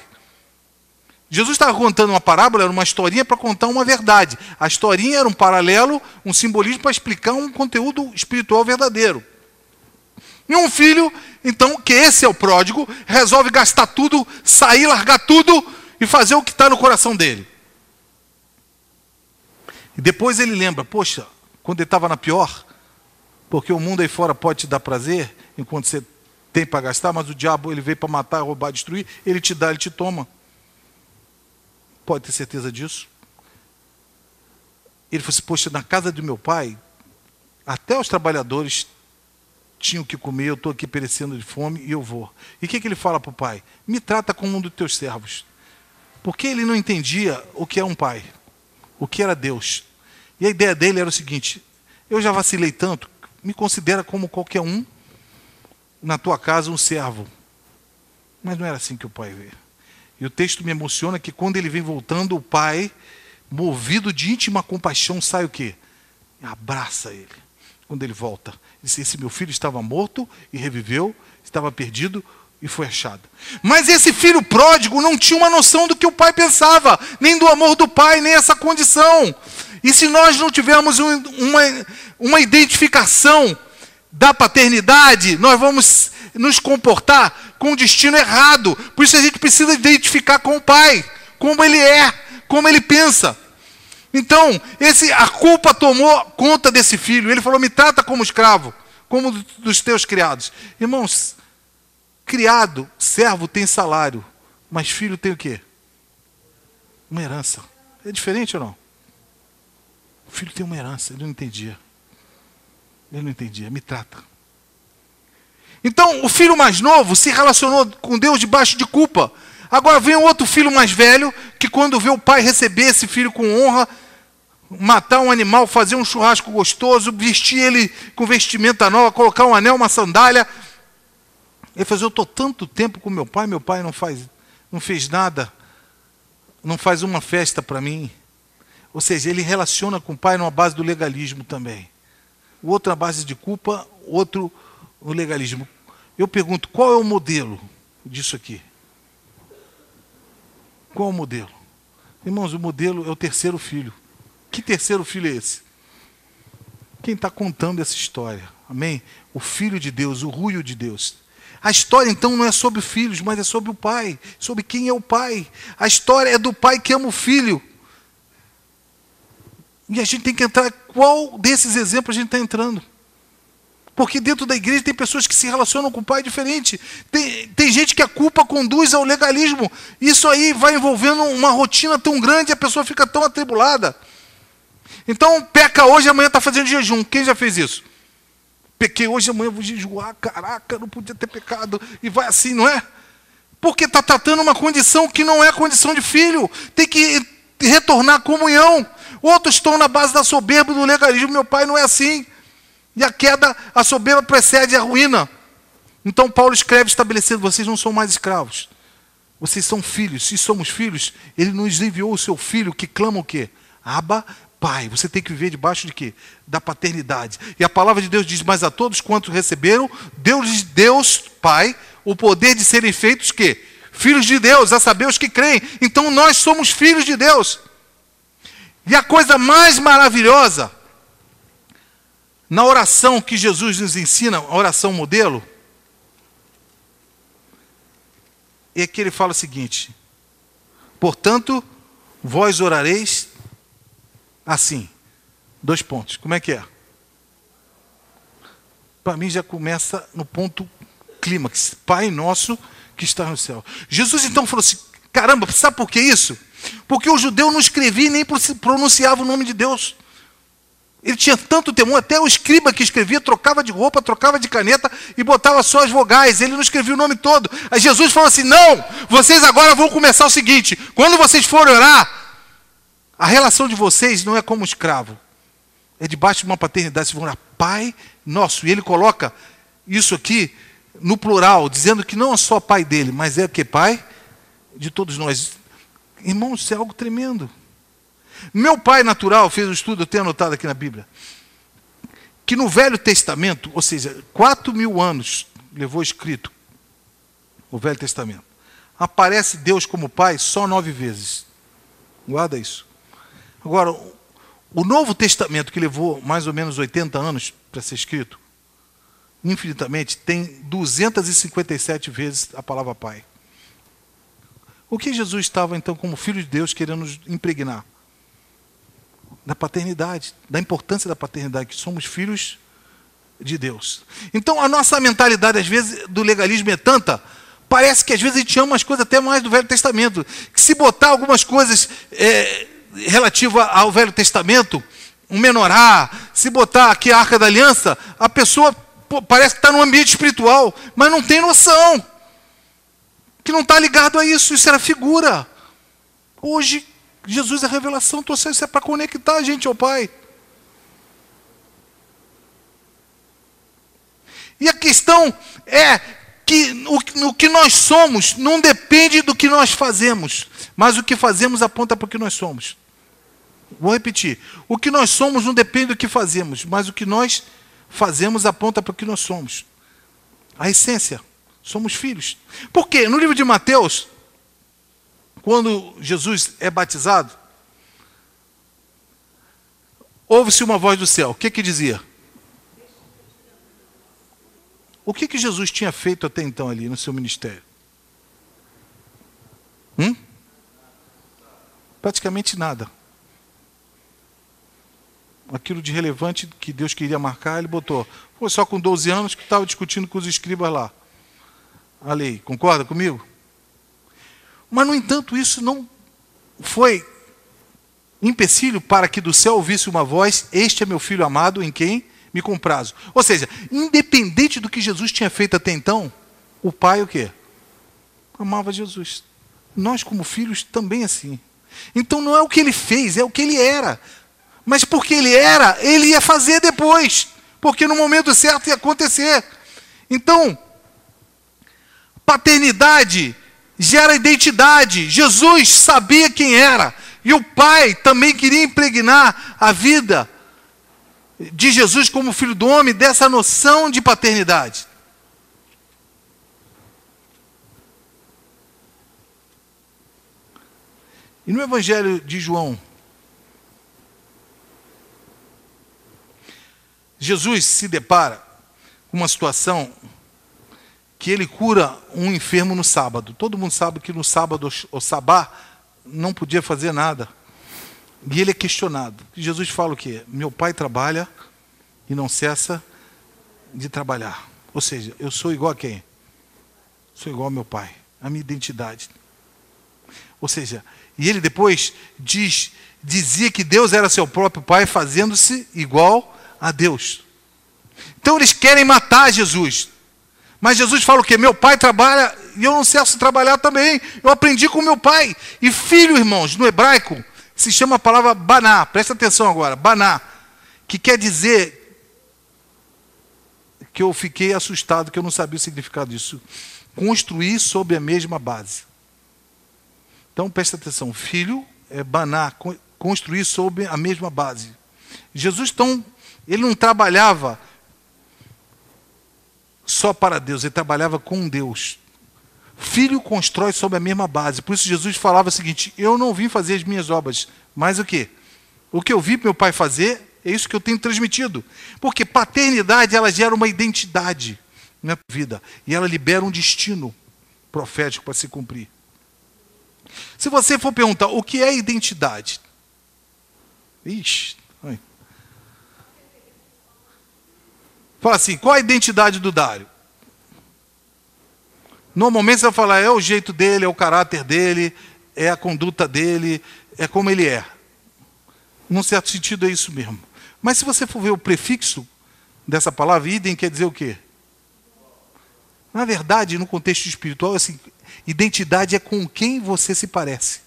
Jesus estava contando uma parábola, era uma historinha para contar uma verdade. A historinha era um paralelo, um simbolismo para explicar um conteúdo espiritual verdadeiro. E um filho, então, que esse é o pródigo, resolve gastar tudo, sair, largar tudo e fazer o que está no coração dele. E depois ele lembra, poxa, quando ele estava na pior, porque o mundo aí fora pode te dar prazer, enquanto você tem para gastar, mas o diabo ele veio para matar, roubar, destruir, ele te dá, ele te toma. Pode ter certeza disso. Ele falou assim: Poxa, na casa do meu pai, até os trabalhadores tinham que comer, eu estou aqui perecendo de fome e eu vou. E o que, que ele fala para o pai? Me trata como um dos teus servos. Porque ele não entendia o que é um pai, o que era Deus. E a ideia dele era o seguinte: eu já vacilei tanto, me considera como qualquer um na tua casa um servo. Mas não era assim que o pai vê. E o texto me emociona que quando ele vem voltando, o pai, movido de íntima compaixão, sai o quê? Abraça ele. Quando ele volta, diz: Esse meu filho estava morto e reviveu, estava perdido e foi achado. Mas esse filho pródigo não tinha uma noção do que o pai pensava, nem do amor do pai, nem essa condição. E se nós não tivermos um, uma, uma identificação da paternidade, nós vamos nos comportar com o destino errado. Por isso a gente precisa identificar com o pai, como ele é, como ele pensa. Então, esse, a culpa tomou conta desse filho. Ele falou: me trata como escravo, como dos teus criados. Irmãos, criado, servo tem salário. Mas filho tem o quê? Uma herança. É diferente ou não? O filho tem uma herança, ele não entendia. Ele não entendia, me trata. Então, o filho mais novo se relacionou com Deus debaixo de culpa. Agora vem outro filho mais velho, que quando vê o pai receber esse filho com honra, matar um animal, fazer um churrasco gostoso, vestir ele com vestimenta nova, colocar um anel, uma sandália. Ele faz, eu estou tanto tempo com meu pai, meu pai não faz, não fez nada, não faz uma festa para mim. Ou seja, ele relaciona com o pai numa base do legalismo também. O outro na base de culpa, outro no legalismo. Eu pergunto, qual é o modelo disso aqui? Qual o modelo? Irmãos, o modelo é o terceiro filho. Que terceiro filho é esse? Quem está contando essa história? Amém? O filho de Deus, o ruio de Deus. A história então não é sobre filhos, mas é sobre o pai, sobre quem é o pai. A história é do pai que ama o filho. E a gente tem que entrar. Qual desses exemplos a gente está entrando? Porque dentro da igreja tem pessoas que se relacionam com o pai diferente. Tem, tem gente que a culpa conduz ao legalismo. Isso aí vai envolvendo uma rotina tão grande a pessoa fica tão atribulada. Então, peca hoje, amanhã está fazendo jejum. Quem já fez isso? Pequei hoje, amanhã vou jejuar. Caraca, não podia ter pecado. E vai assim, não é? Porque está tratando uma condição que não é condição de filho. Tem que retornar à comunhão. Outros estão na base da soberba do legalismo. Meu pai não é assim. E a queda, a soberba precede a ruína. Então Paulo escreve estabelecendo: vocês não são mais escravos. Vocês são filhos. Se somos filhos, ele nos enviou o seu filho que clama o quê? Aba, Pai. Você tem que viver debaixo de quê? Da paternidade. E a palavra de Deus diz: Mas a todos quantos receberam, Deus, Deus, Pai, o poder de serem feitos quê? Filhos de Deus, a saber os que creem. Então nós somos filhos de Deus. E a coisa mais maravilhosa na oração que Jesus nos ensina, a oração modelo, é que ele fala o seguinte: Portanto, vós orareis assim. Dois pontos. Como é que é? Para mim já começa no ponto clímax. Pai nosso que está no céu. Jesus então falou assim: caramba, sabe por que isso? Porque o judeu não escrevia nem pronunciava o nome de Deus. Ele tinha tanto temor, até o escriba que escrevia trocava de roupa, trocava de caneta e botava só as vogais, ele não escrevia o nome todo. Aí Jesus falou assim: Não, vocês agora vão começar o seguinte: quando vocês forem orar, a relação de vocês não é como escravo, é debaixo de uma paternidade. Vocês vão orar, Pai nosso. E ele coloca isso aqui no plural, dizendo que não é só pai dele, mas é que? Pai de todos nós. Irmãos, isso é algo tremendo. Meu pai natural fez um estudo, eu tenho anotado aqui na Bíblia, que no Velho Testamento, ou seja, quatro mil anos levou escrito o Velho Testamento, aparece Deus como pai só nove vezes. Guarda isso. Agora, o Novo Testamento, que levou mais ou menos 80 anos para ser escrito, infinitamente, tem 257 vezes a palavra pai. O que Jesus estava, então, como filho de Deus, querendo nos impregnar? Da paternidade, da importância da paternidade, que somos filhos de Deus. Então a nossa mentalidade, às vezes, do legalismo é tanta, parece que às vezes a gente ama as coisas até mais do Velho Testamento. Que se botar algumas coisas é, relativas ao Velho Testamento, um menorá, se botar aqui a arca da aliança, a pessoa pô, parece que está no ambiente espiritual, mas não tem noção. Que não está ligado a isso, isso era figura. Hoje Jesus é revelação, trouxe isso é para conectar a gente ao Pai. E a questão é que o, o que nós somos não depende do que nós fazemos, mas o que fazemos aponta para o que nós somos. Vou repetir. O que nós somos não depende do que fazemos, mas o que nós fazemos aponta para o que nós somos. A essência. Somos filhos. Por quê? No livro de Mateus, quando Jesus é batizado, ouve-se uma voz do céu. O que que dizia? O que que Jesus tinha feito até então ali no seu ministério? Hum? Praticamente nada. Aquilo de relevante que Deus queria marcar, ele botou. Foi só com 12 anos que estava discutindo com os escribas lá. A lei. Concorda comigo? Mas, no entanto, isso não foi empecilho para que do céu ouvisse uma voz: Este é meu filho amado, em quem me comprazo. Ou seja, independente do que Jesus tinha feito até então, o pai o quê? Amava Jesus. Nós, como filhos, também assim. Então não é o que ele fez, é o que ele era. Mas porque ele era, ele ia fazer depois. Porque no momento certo ia acontecer. Então, paternidade gera identidade. Jesus sabia quem era. E o pai também queria impregnar a vida de Jesus como filho do homem dessa noção de paternidade. E no Evangelho de João, Jesus se depara com uma situação que ele cura um enfermo no sábado. Todo mundo sabe que no sábado, o sabá, não podia fazer nada. E ele é questionado. Jesus fala o quê? Meu pai trabalha e não cessa de trabalhar. Ou seja, eu sou igual a quem? Sou igual ao meu pai. A minha identidade. Ou seja, e ele depois diz, dizia que Deus era seu próprio pai, fazendo-se igual a Deus. Então eles querem matar Jesus. Mas Jesus fala o quê? Meu pai trabalha e eu não cesso de trabalhar também. Eu aprendi com meu pai. E filho, irmãos, no hebraico, se chama a palavra baná. Presta atenção agora. Baná. Que quer dizer que eu fiquei assustado, que eu não sabia o significado disso. Construir sobre a mesma base. Então presta atenção. Filho é baná. Construir sobre a mesma base. Jesus, então, ele não trabalhava só para Deus, ele trabalhava com Deus. Filho constrói sobre a mesma base. Por isso Jesus falava o seguinte: Eu não vim fazer as minhas obras, mas o que? O que eu vi meu pai fazer, é isso que eu tenho transmitido. Porque paternidade, ela gera uma identidade na vida. E ela libera um destino profético para se cumprir. Se você for perguntar o que é identidade, ixi, Fala assim, qual a identidade do Dário? Normalmente você vai falar, é o jeito dele, é o caráter dele, é a conduta dele, é como ele é. Num certo sentido é isso mesmo. Mas se você for ver o prefixo dessa palavra, idem quer dizer o quê? Na verdade, no contexto espiritual, assim, identidade é com quem você se parece.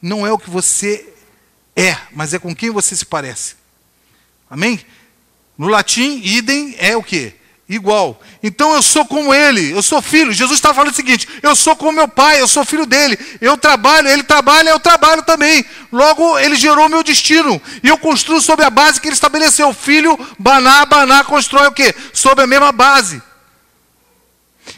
Não é o que você é, mas é com quem você se parece. Amém? No latim, idem é o quê? Igual. Então eu sou como ele, eu sou filho. Jesus está falando o seguinte: eu sou como meu pai, eu sou filho dele. Eu trabalho, ele trabalha, eu trabalho também. Logo, ele gerou meu destino. E eu construo sobre a base que ele estabeleceu. Filho, baná, baná, constrói o quê? Sobre a mesma base.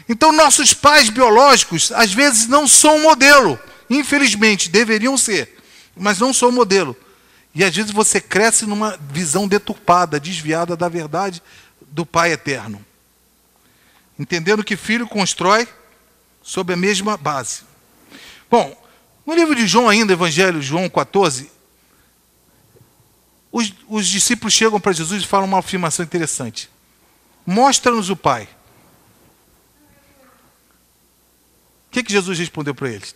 Então, nossos pais biológicos, às vezes, não são modelo. Infelizmente, deveriam ser, mas não são modelo. E às vezes você cresce numa visão deturpada, desviada da verdade do Pai eterno. Entendendo que filho constrói sob a mesma base. Bom, no livro de João, ainda, Evangelho, João 14, os, os discípulos chegam para Jesus e falam uma afirmação interessante: Mostra-nos o Pai. O que, que Jesus respondeu para eles?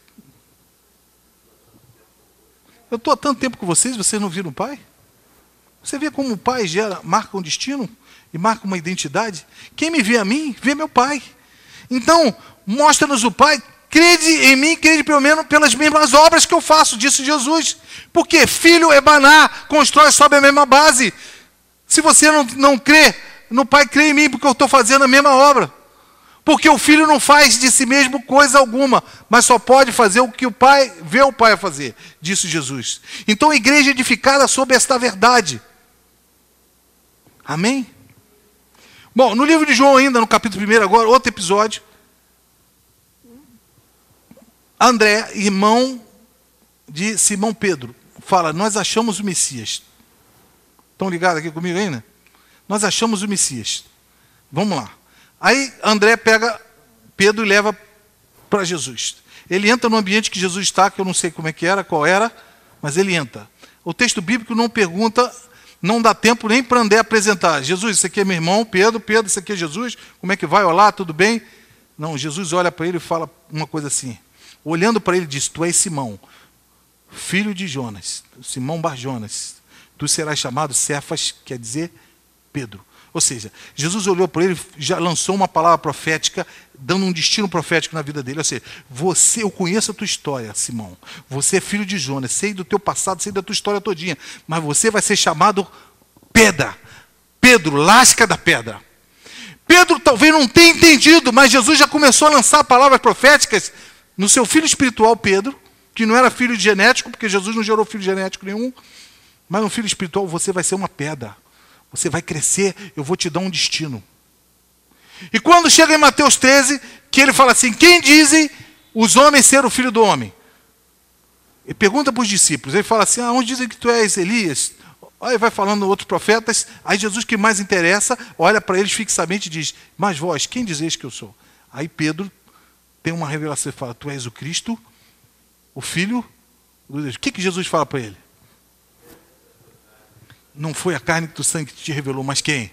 Eu estou há tanto tempo com vocês, vocês não viram o pai? Você vê como o pai gera, marca um destino e marca uma identidade? Quem me vê a mim, vê meu pai. Então, mostra-nos o pai, crede em mim, crede pelo menos pelas mesmas obras que eu faço, disse Jesus. Porque filho é baná, constrói sob a mesma base. Se você não, não crê no pai, crê em mim, porque eu estou fazendo a mesma obra. Porque o filho não faz de si mesmo coisa alguma, mas só pode fazer o que o pai vê o pai fazer, disse Jesus. Então a igreja é edificada sobre esta verdade. Amém? Bom, no livro de João, ainda, no capítulo 1, agora, outro episódio. André, irmão de Simão Pedro, fala: Nós achamos o Messias. Estão ligados aqui comigo ainda? Nós achamos o Messias. Vamos lá. Aí André pega Pedro e leva para Jesus. Ele entra no ambiente que Jesus está, que eu não sei como é que era, qual era, mas ele entra. O texto bíblico não pergunta, não dá tempo nem para André apresentar. Jesus, isso aqui é meu irmão, Pedro, Pedro, isso aqui é Jesus, como é que vai? Olá, tudo bem? Não, Jesus olha para ele e fala uma coisa assim: olhando para ele, disse: Tu és Simão, filho de Jonas, Simão Barjonas. Tu serás chamado Cefas, quer dizer Pedro. Ou seja, Jesus olhou para ele, já lançou uma palavra profética, dando um destino profético na vida dele. Ou seja, você, eu conheço a tua história, Simão. Você é filho de Jonas, sei do teu passado, sei da tua história todinha. Mas você vai ser chamado Pedra. Pedro, lasca da pedra. Pedro talvez não tenha entendido, mas Jesus já começou a lançar palavras proféticas no seu filho espiritual, Pedro, que não era filho genético, porque Jesus não gerou filho genético nenhum, mas no filho espiritual você vai ser uma pedra. Você vai crescer, eu vou te dar um destino. E quando chega em Mateus 13, que ele fala assim: Quem dizem os homens ser o filho do homem? Ele pergunta para os discípulos, ele fala assim: ah, Onde dizem que tu és Elias? Aí vai falando outros profetas, aí Jesus, que mais interessa, olha para eles fixamente e diz: Mas vós, quem dizeis que eu sou? Aí Pedro tem uma revelação e fala: Tu és o Cristo, o Filho do Deus. O que, que Jesus fala para ele? Não foi a carne que o sangue te revelou, mas quem?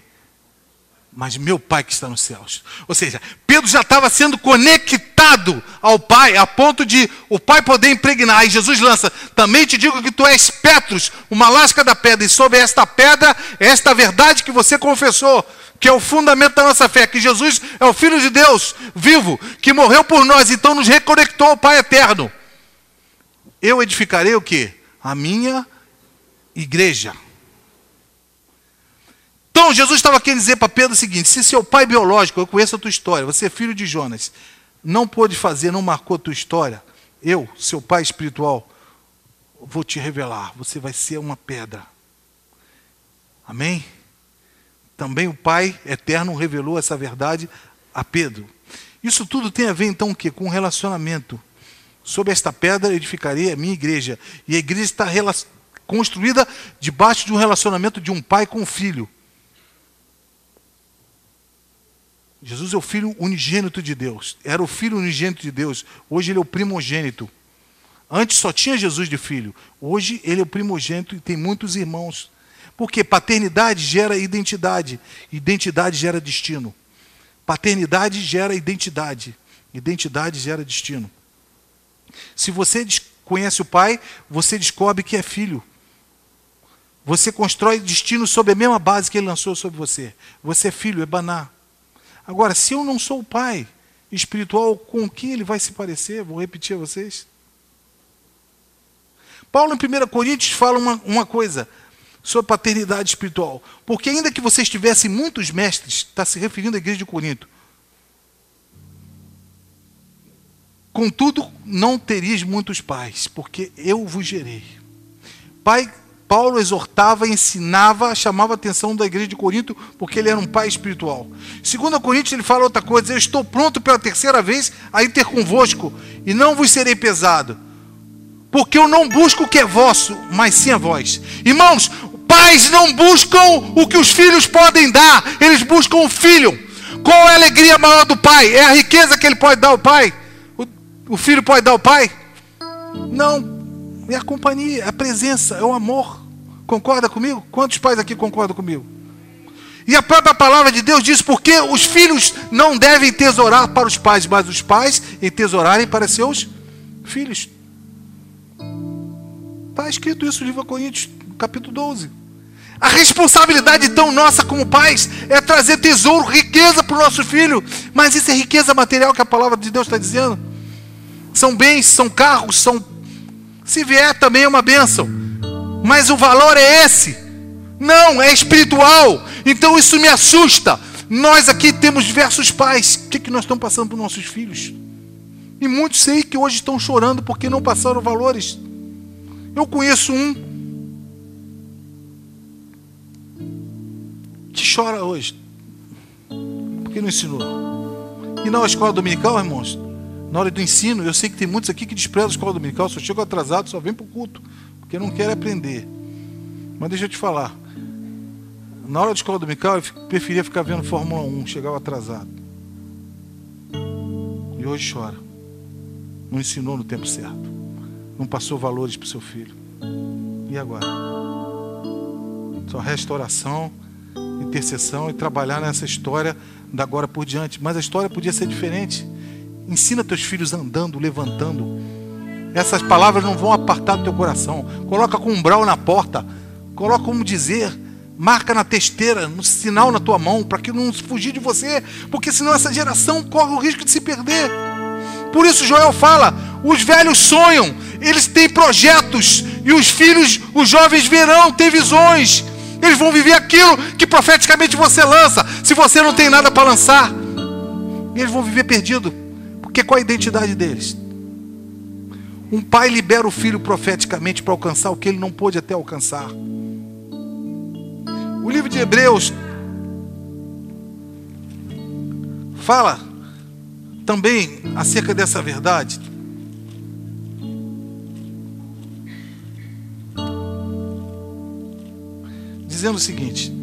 mas meu Pai que está nos céus. Ou seja, Pedro já estava sendo conectado ao Pai, a ponto de o Pai poder impregnar. E Jesus lança: Também te digo que tu és Petros, uma lasca da pedra, e sobre esta pedra, esta verdade que você confessou, que é o fundamento da nossa fé, que Jesus é o Filho de Deus vivo, que morreu por nós, então nos reconectou ao Pai eterno. Eu edificarei o que? A minha igreja. Então, Jesus estava querendo dizer para Pedro o seguinte: se seu pai biológico, eu conheço a tua história, você é filho de Jonas, não pôde fazer, não marcou a tua história, eu, seu pai espiritual, vou te revelar, você vai ser uma pedra. Amém? Também o Pai eterno revelou essa verdade a Pedro. Isso tudo tem a ver então o quê? Com um relacionamento. Sobre esta pedra edificarei a minha igreja. E a igreja está construída debaixo de um relacionamento de um pai com um filho. Jesus é o filho unigênito de Deus. Era o filho unigênito de Deus. Hoje ele é o primogênito. Antes só tinha Jesus de filho. Hoje ele é o primogênito e tem muitos irmãos. Porque paternidade gera identidade. Identidade gera destino. Paternidade gera identidade. Identidade gera destino. Se você conhece o pai, você descobre que é filho. Você constrói destino sobre a mesma base que ele lançou sobre você. Você é filho, é baná. Agora, se eu não sou o pai espiritual, com que ele vai se parecer? Vou repetir a vocês. Paulo, em 1 Coríntios, fala uma, uma coisa sobre paternidade espiritual. Porque, ainda que vocês tivessem muitos mestres, está se referindo à igreja de Corinto, contudo, não terias muitos pais, porque eu vos gerei. Pai Paulo exortava, ensinava, chamava a atenção da igreja de Corinto, porque ele era um pai espiritual. Segundo Coríntios, ele fala outra coisa: Eu estou pronto pela terceira vez a ir ter convosco, e não vos serei pesado, porque eu não busco o que é vosso, mas sim a vós. Irmãos, pais não buscam o que os filhos podem dar, eles buscam o filho. Qual é a alegria maior do pai? É a riqueza que ele pode dar ao pai? O, o filho pode dar ao pai? Não, é a companhia, a presença, é o amor. Concorda comigo? Quantos pais aqui concordam comigo? E a própria palavra de Deus diz porque os filhos não devem tesourar para os pais, mas os pais tesourarem para seus filhos. Está escrito isso no livro de Coríntios, capítulo 12. A responsabilidade então nossa como pais é trazer tesouro, riqueza para o nosso filho. Mas isso é riqueza material que a palavra de Deus está dizendo. São bens, são carros, são se vier também é uma bênção. Mas o valor é esse. Não, é espiritual. Então isso me assusta. Nós aqui temos diversos pais. O que, que nós estamos passando para os nossos filhos? E muitos sei que hoje estão chorando porque não passaram valores. Eu conheço um que chora hoje porque não ensinou. E na escola dominical, irmãos, na hora do ensino, eu sei que tem muitos aqui que desprezam a escola dominical, só chegam atrasado, só vem para o culto, porque não querem aprender. Mas deixa eu te falar. Na hora da escola dominical, eu preferia ficar vendo Fórmula 1, chegava atrasado. E hoje chora. Não ensinou no tempo certo. Não passou valores para o seu filho. E agora? Só restauração, intercessão e trabalhar nessa história da agora por diante. Mas a história podia ser diferente. Ensina teus filhos andando, levantando. Essas palavras não vão apartar do teu coração. Coloca com umbral na porta. Coloca como dizer. Marca na testeira, no sinal na tua mão, para que não fugir de você, porque senão essa geração corre o risco de se perder. Por isso Joel fala: os velhos sonham, eles têm projetos, e os filhos, os jovens verão, ter visões. Eles vão viver aquilo que profeticamente você lança, se você não tem nada para lançar. Eles vão viver perdido, porque qual a identidade deles? Um pai libera o filho profeticamente para alcançar o que ele não pôde até alcançar. O livro de Hebreus fala também acerca dessa verdade. Dizendo o seguinte: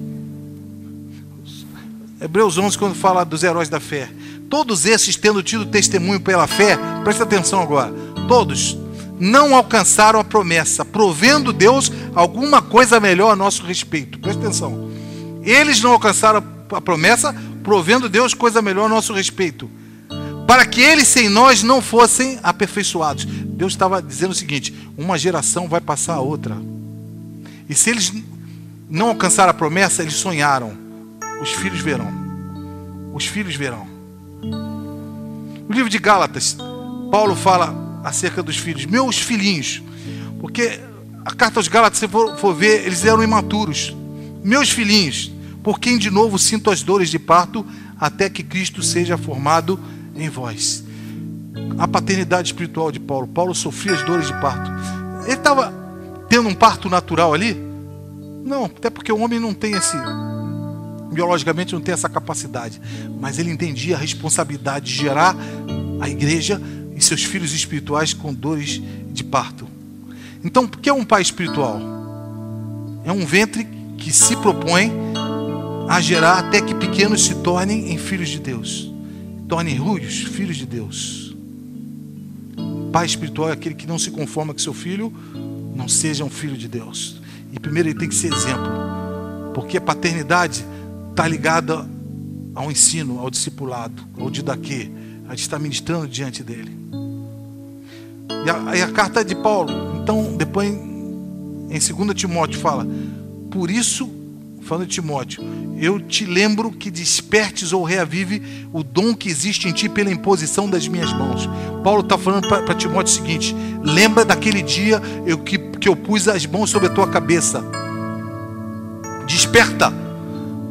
Hebreus 11, quando fala dos heróis da fé, todos esses tendo tido testemunho pela fé, presta atenção agora, todos não alcançaram a promessa, provendo Deus alguma coisa melhor a nosso respeito. Presta atenção. Eles não alcançaram a promessa, provendo Deus coisa melhor a nosso respeito. Para que eles sem nós não fossem aperfeiçoados. Deus estava dizendo o seguinte: uma geração vai passar a outra. E se eles não alcançaram a promessa, eles sonharam. Os filhos verão. Os filhos verão. No livro de Gálatas, Paulo fala acerca dos filhos, meus filhinhos, porque a carta aos Gálatas, se for, for ver, eles eram imaturos. Meus filhinhos, por quem de novo sinto as dores de parto, até que Cristo seja formado em vós. A paternidade espiritual de Paulo. Paulo sofria as dores de parto. Ele estava tendo um parto natural ali? Não, até porque o homem não tem esse. Biologicamente não tem essa capacidade. Mas ele entendia a responsabilidade de gerar a igreja e seus filhos espirituais com dores de parto. Então, o que é um pai espiritual? É um ventre que se propõe a gerar até que pequenos se tornem em filhos de Deus, tornem ruios, filhos de Deus. Pai espiritual é aquele que não se conforma que seu filho não seja um filho de Deus. E primeiro ele tem que ser exemplo, porque a paternidade está ligada ao ensino, ao discipulado, ao didaquê, a gente está ministrando diante dele. E a, e a carta de Paulo, então, depois em 2 Timóteo fala: Por isso, falando de Timóteo, eu te lembro que despertes ou reavive o dom que existe em ti pela imposição das minhas mãos. Paulo está falando para Timóteo o seguinte: lembra daquele dia eu, que, que eu pus as mãos sobre a tua cabeça. Desperta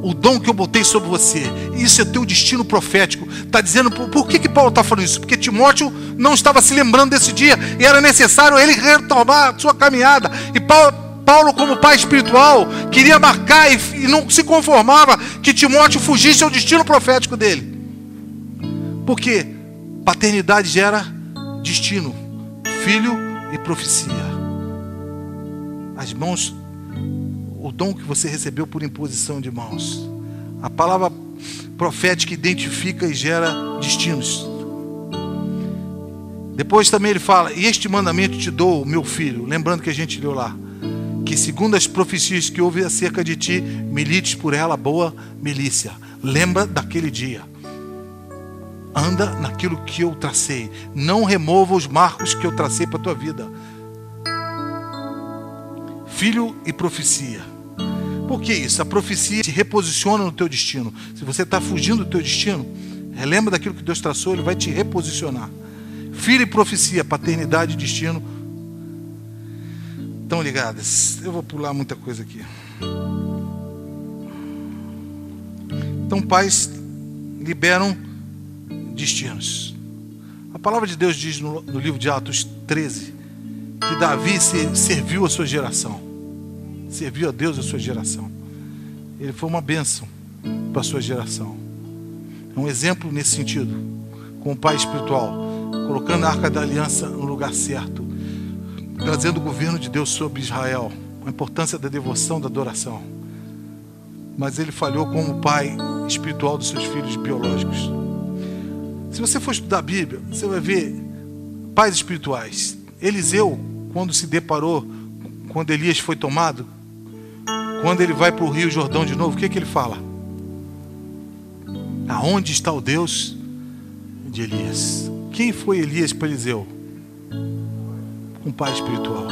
o dom que eu botei sobre você. Isso é teu destino profético. Está dizendo, por, que, que Paulo está falando isso? Porque Timóteo não estava se lembrando desse dia e era necessário ele retomar a sua caminhada. E Paulo, Paulo como pai espiritual, queria marcar e, e não se conformava que Timóteo fugisse ao destino profético dele. Porque paternidade gera destino, filho e profecia. As mãos o dom que você recebeu por imposição de mãos. A palavra profética identifica e gera destinos. Depois também ele fala: E este mandamento te dou, meu filho. Lembrando que a gente leu lá. Que segundo as profecias que houve acerca de ti, milites por ela boa milícia. Lembra daquele dia. Anda naquilo que eu tracei. Não remova os marcos que eu tracei para a tua vida. Filho e profecia. Por que isso? A profecia te reposiciona no teu destino. Se você está fugindo do teu destino, relembra daquilo que Deus traçou, Ele vai te reposicionar. Filho e profecia, paternidade e destino estão ligadas. Eu vou pular muita coisa aqui. Então, pais liberam destinos. A palavra de Deus diz no, no livro de Atos 13 que Davi se, serviu a sua geração serviu a Deus a sua geração. Ele foi uma bênção para a sua geração. É um exemplo nesse sentido, com o pai espiritual, colocando a arca da aliança no lugar certo, trazendo o governo de Deus sobre Israel, a importância da devoção, da adoração. Mas ele falhou como pai espiritual dos seus filhos biológicos. Se você for estudar a Bíblia, você vai ver pais espirituais. Eliseu, quando se deparou, quando Elias foi tomado, quando ele vai para o Rio Jordão de novo, o que, que ele fala? Aonde está o Deus de Elias? Quem foi Elias para Eliseu? Um pai espiritual.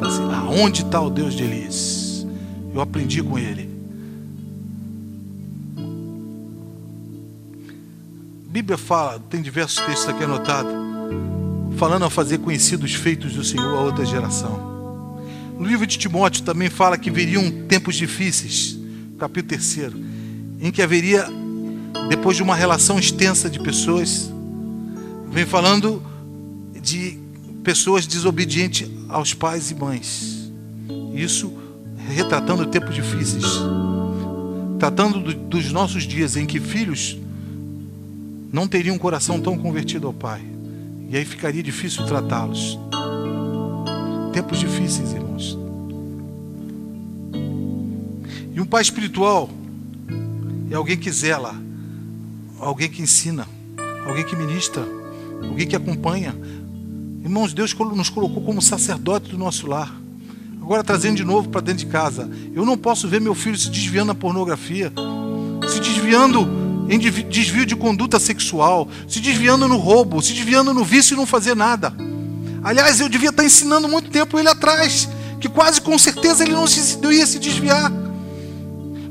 Assim, aonde está o Deus de Elias? Eu aprendi com ele. A Bíblia fala, tem diversos textos aqui anotados, falando a fazer conhecidos os feitos do Senhor a outra geração. No livro de Timóteo também fala que viriam tempos difíceis, capítulo 3, em que haveria, depois de uma relação extensa de pessoas, vem falando de pessoas desobedientes aos pais e mães. Isso retratando tempos difíceis. Tratando do, dos nossos dias em que filhos não teriam um coração tão convertido ao Pai. E aí ficaria difícil tratá-los. Tempos difíceis, E um pai espiritual é alguém que zela, alguém que ensina, alguém que ministra alguém que acompanha. Irmãos, Deus nos colocou como sacerdote do nosso lar. Agora trazendo de novo para dentro de casa. Eu não posso ver meu filho se desviando na pornografia, se desviando em desvio de conduta sexual, se desviando no roubo, se desviando no vício e não fazer nada. Aliás, eu devia estar ensinando muito tempo ele atrás, que quase com certeza ele não, se, não ia se desviar.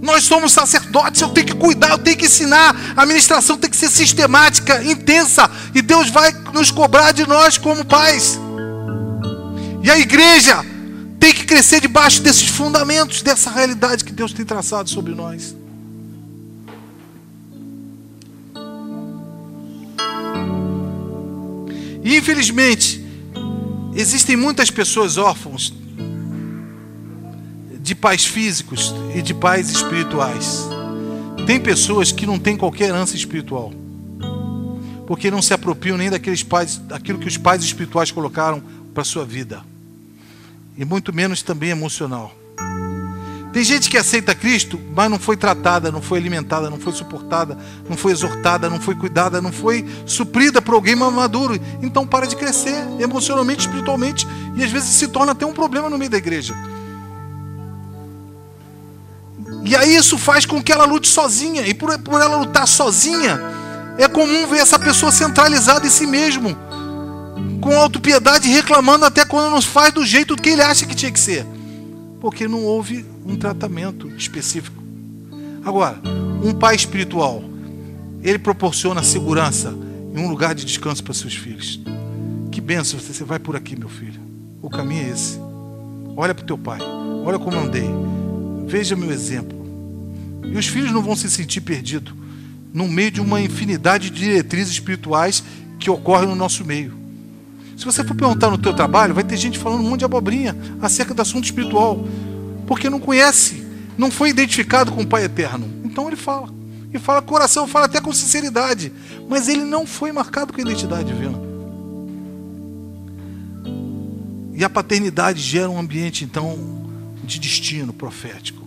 Nós somos sacerdotes, eu tenho que cuidar, eu tenho que ensinar. A administração tem que ser sistemática, intensa, e Deus vai nos cobrar de nós como pais. E a igreja tem que crescer debaixo desses fundamentos, dessa realidade que Deus tem traçado sobre nós. E infelizmente, existem muitas pessoas órfãos de pais físicos e de pais espirituais. Tem pessoas que não têm qualquer herança espiritual, porque não se apropriam nem daqueles pais, daquilo que os pais espirituais colocaram para sua vida, e muito menos também emocional. Tem gente que aceita Cristo, mas não foi tratada, não foi alimentada, não foi suportada, não foi exortada, não foi cuidada, não foi suprida por alguém mais maduro. Então para de crescer emocionalmente, espiritualmente, e às vezes se torna até um problema no meio da igreja. E aí isso faz com que ela lute sozinha. E por, por ela lutar sozinha, é comum ver essa pessoa centralizada em si mesmo, com autopiedade, reclamando até quando não faz do jeito que ele acha que tinha que ser. Porque não houve um tratamento específico. Agora, um pai espiritual, ele proporciona segurança e um lugar de descanso para seus filhos. Que benção, você vai por aqui, meu filho. O caminho é esse. Olha para o teu pai. Olha como andei. Veja meu exemplo. E os filhos não vão se sentir perdidos no meio de uma infinidade de diretrizes espirituais que ocorrem no nosso meio. Se você for perguntar no teu trabalho, vai ter gente falando um monte de abobrinha acerca do assunto espiritual, porque não conhece, não foi identificado com o Pai Eterno. Então ele fala. E fala coração, fala até com sinceridade, mas ele não foi marcado com a identidade divina. E a paternidade gera um ambiente então de destino profético,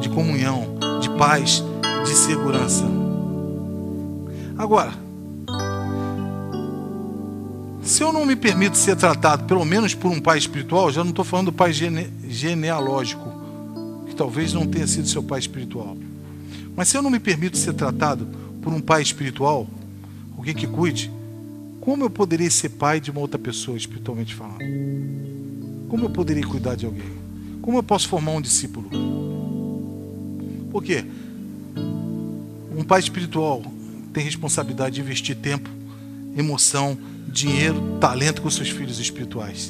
de comunhão, de paz, de segurança. Agora, se eu não me permito ser tratado, pelo menos por um pai espiritual, já não estou falando do pai gene genealógico, que talvez não tenha sido seu pai espiritual. Mas se eu não me permito ser tratado por um pai espiritual, alguém que cuide, como eu poderia ser pai de uma outra pessoa, espiritualmente falando? Como eu poderia cuidar de alguém? Como eu posso formar um discípulo? Por quê? Um pai espiritual tem responsabilidade de investir tempo, emoção, dinheiro, talento com seus filhos espirituais.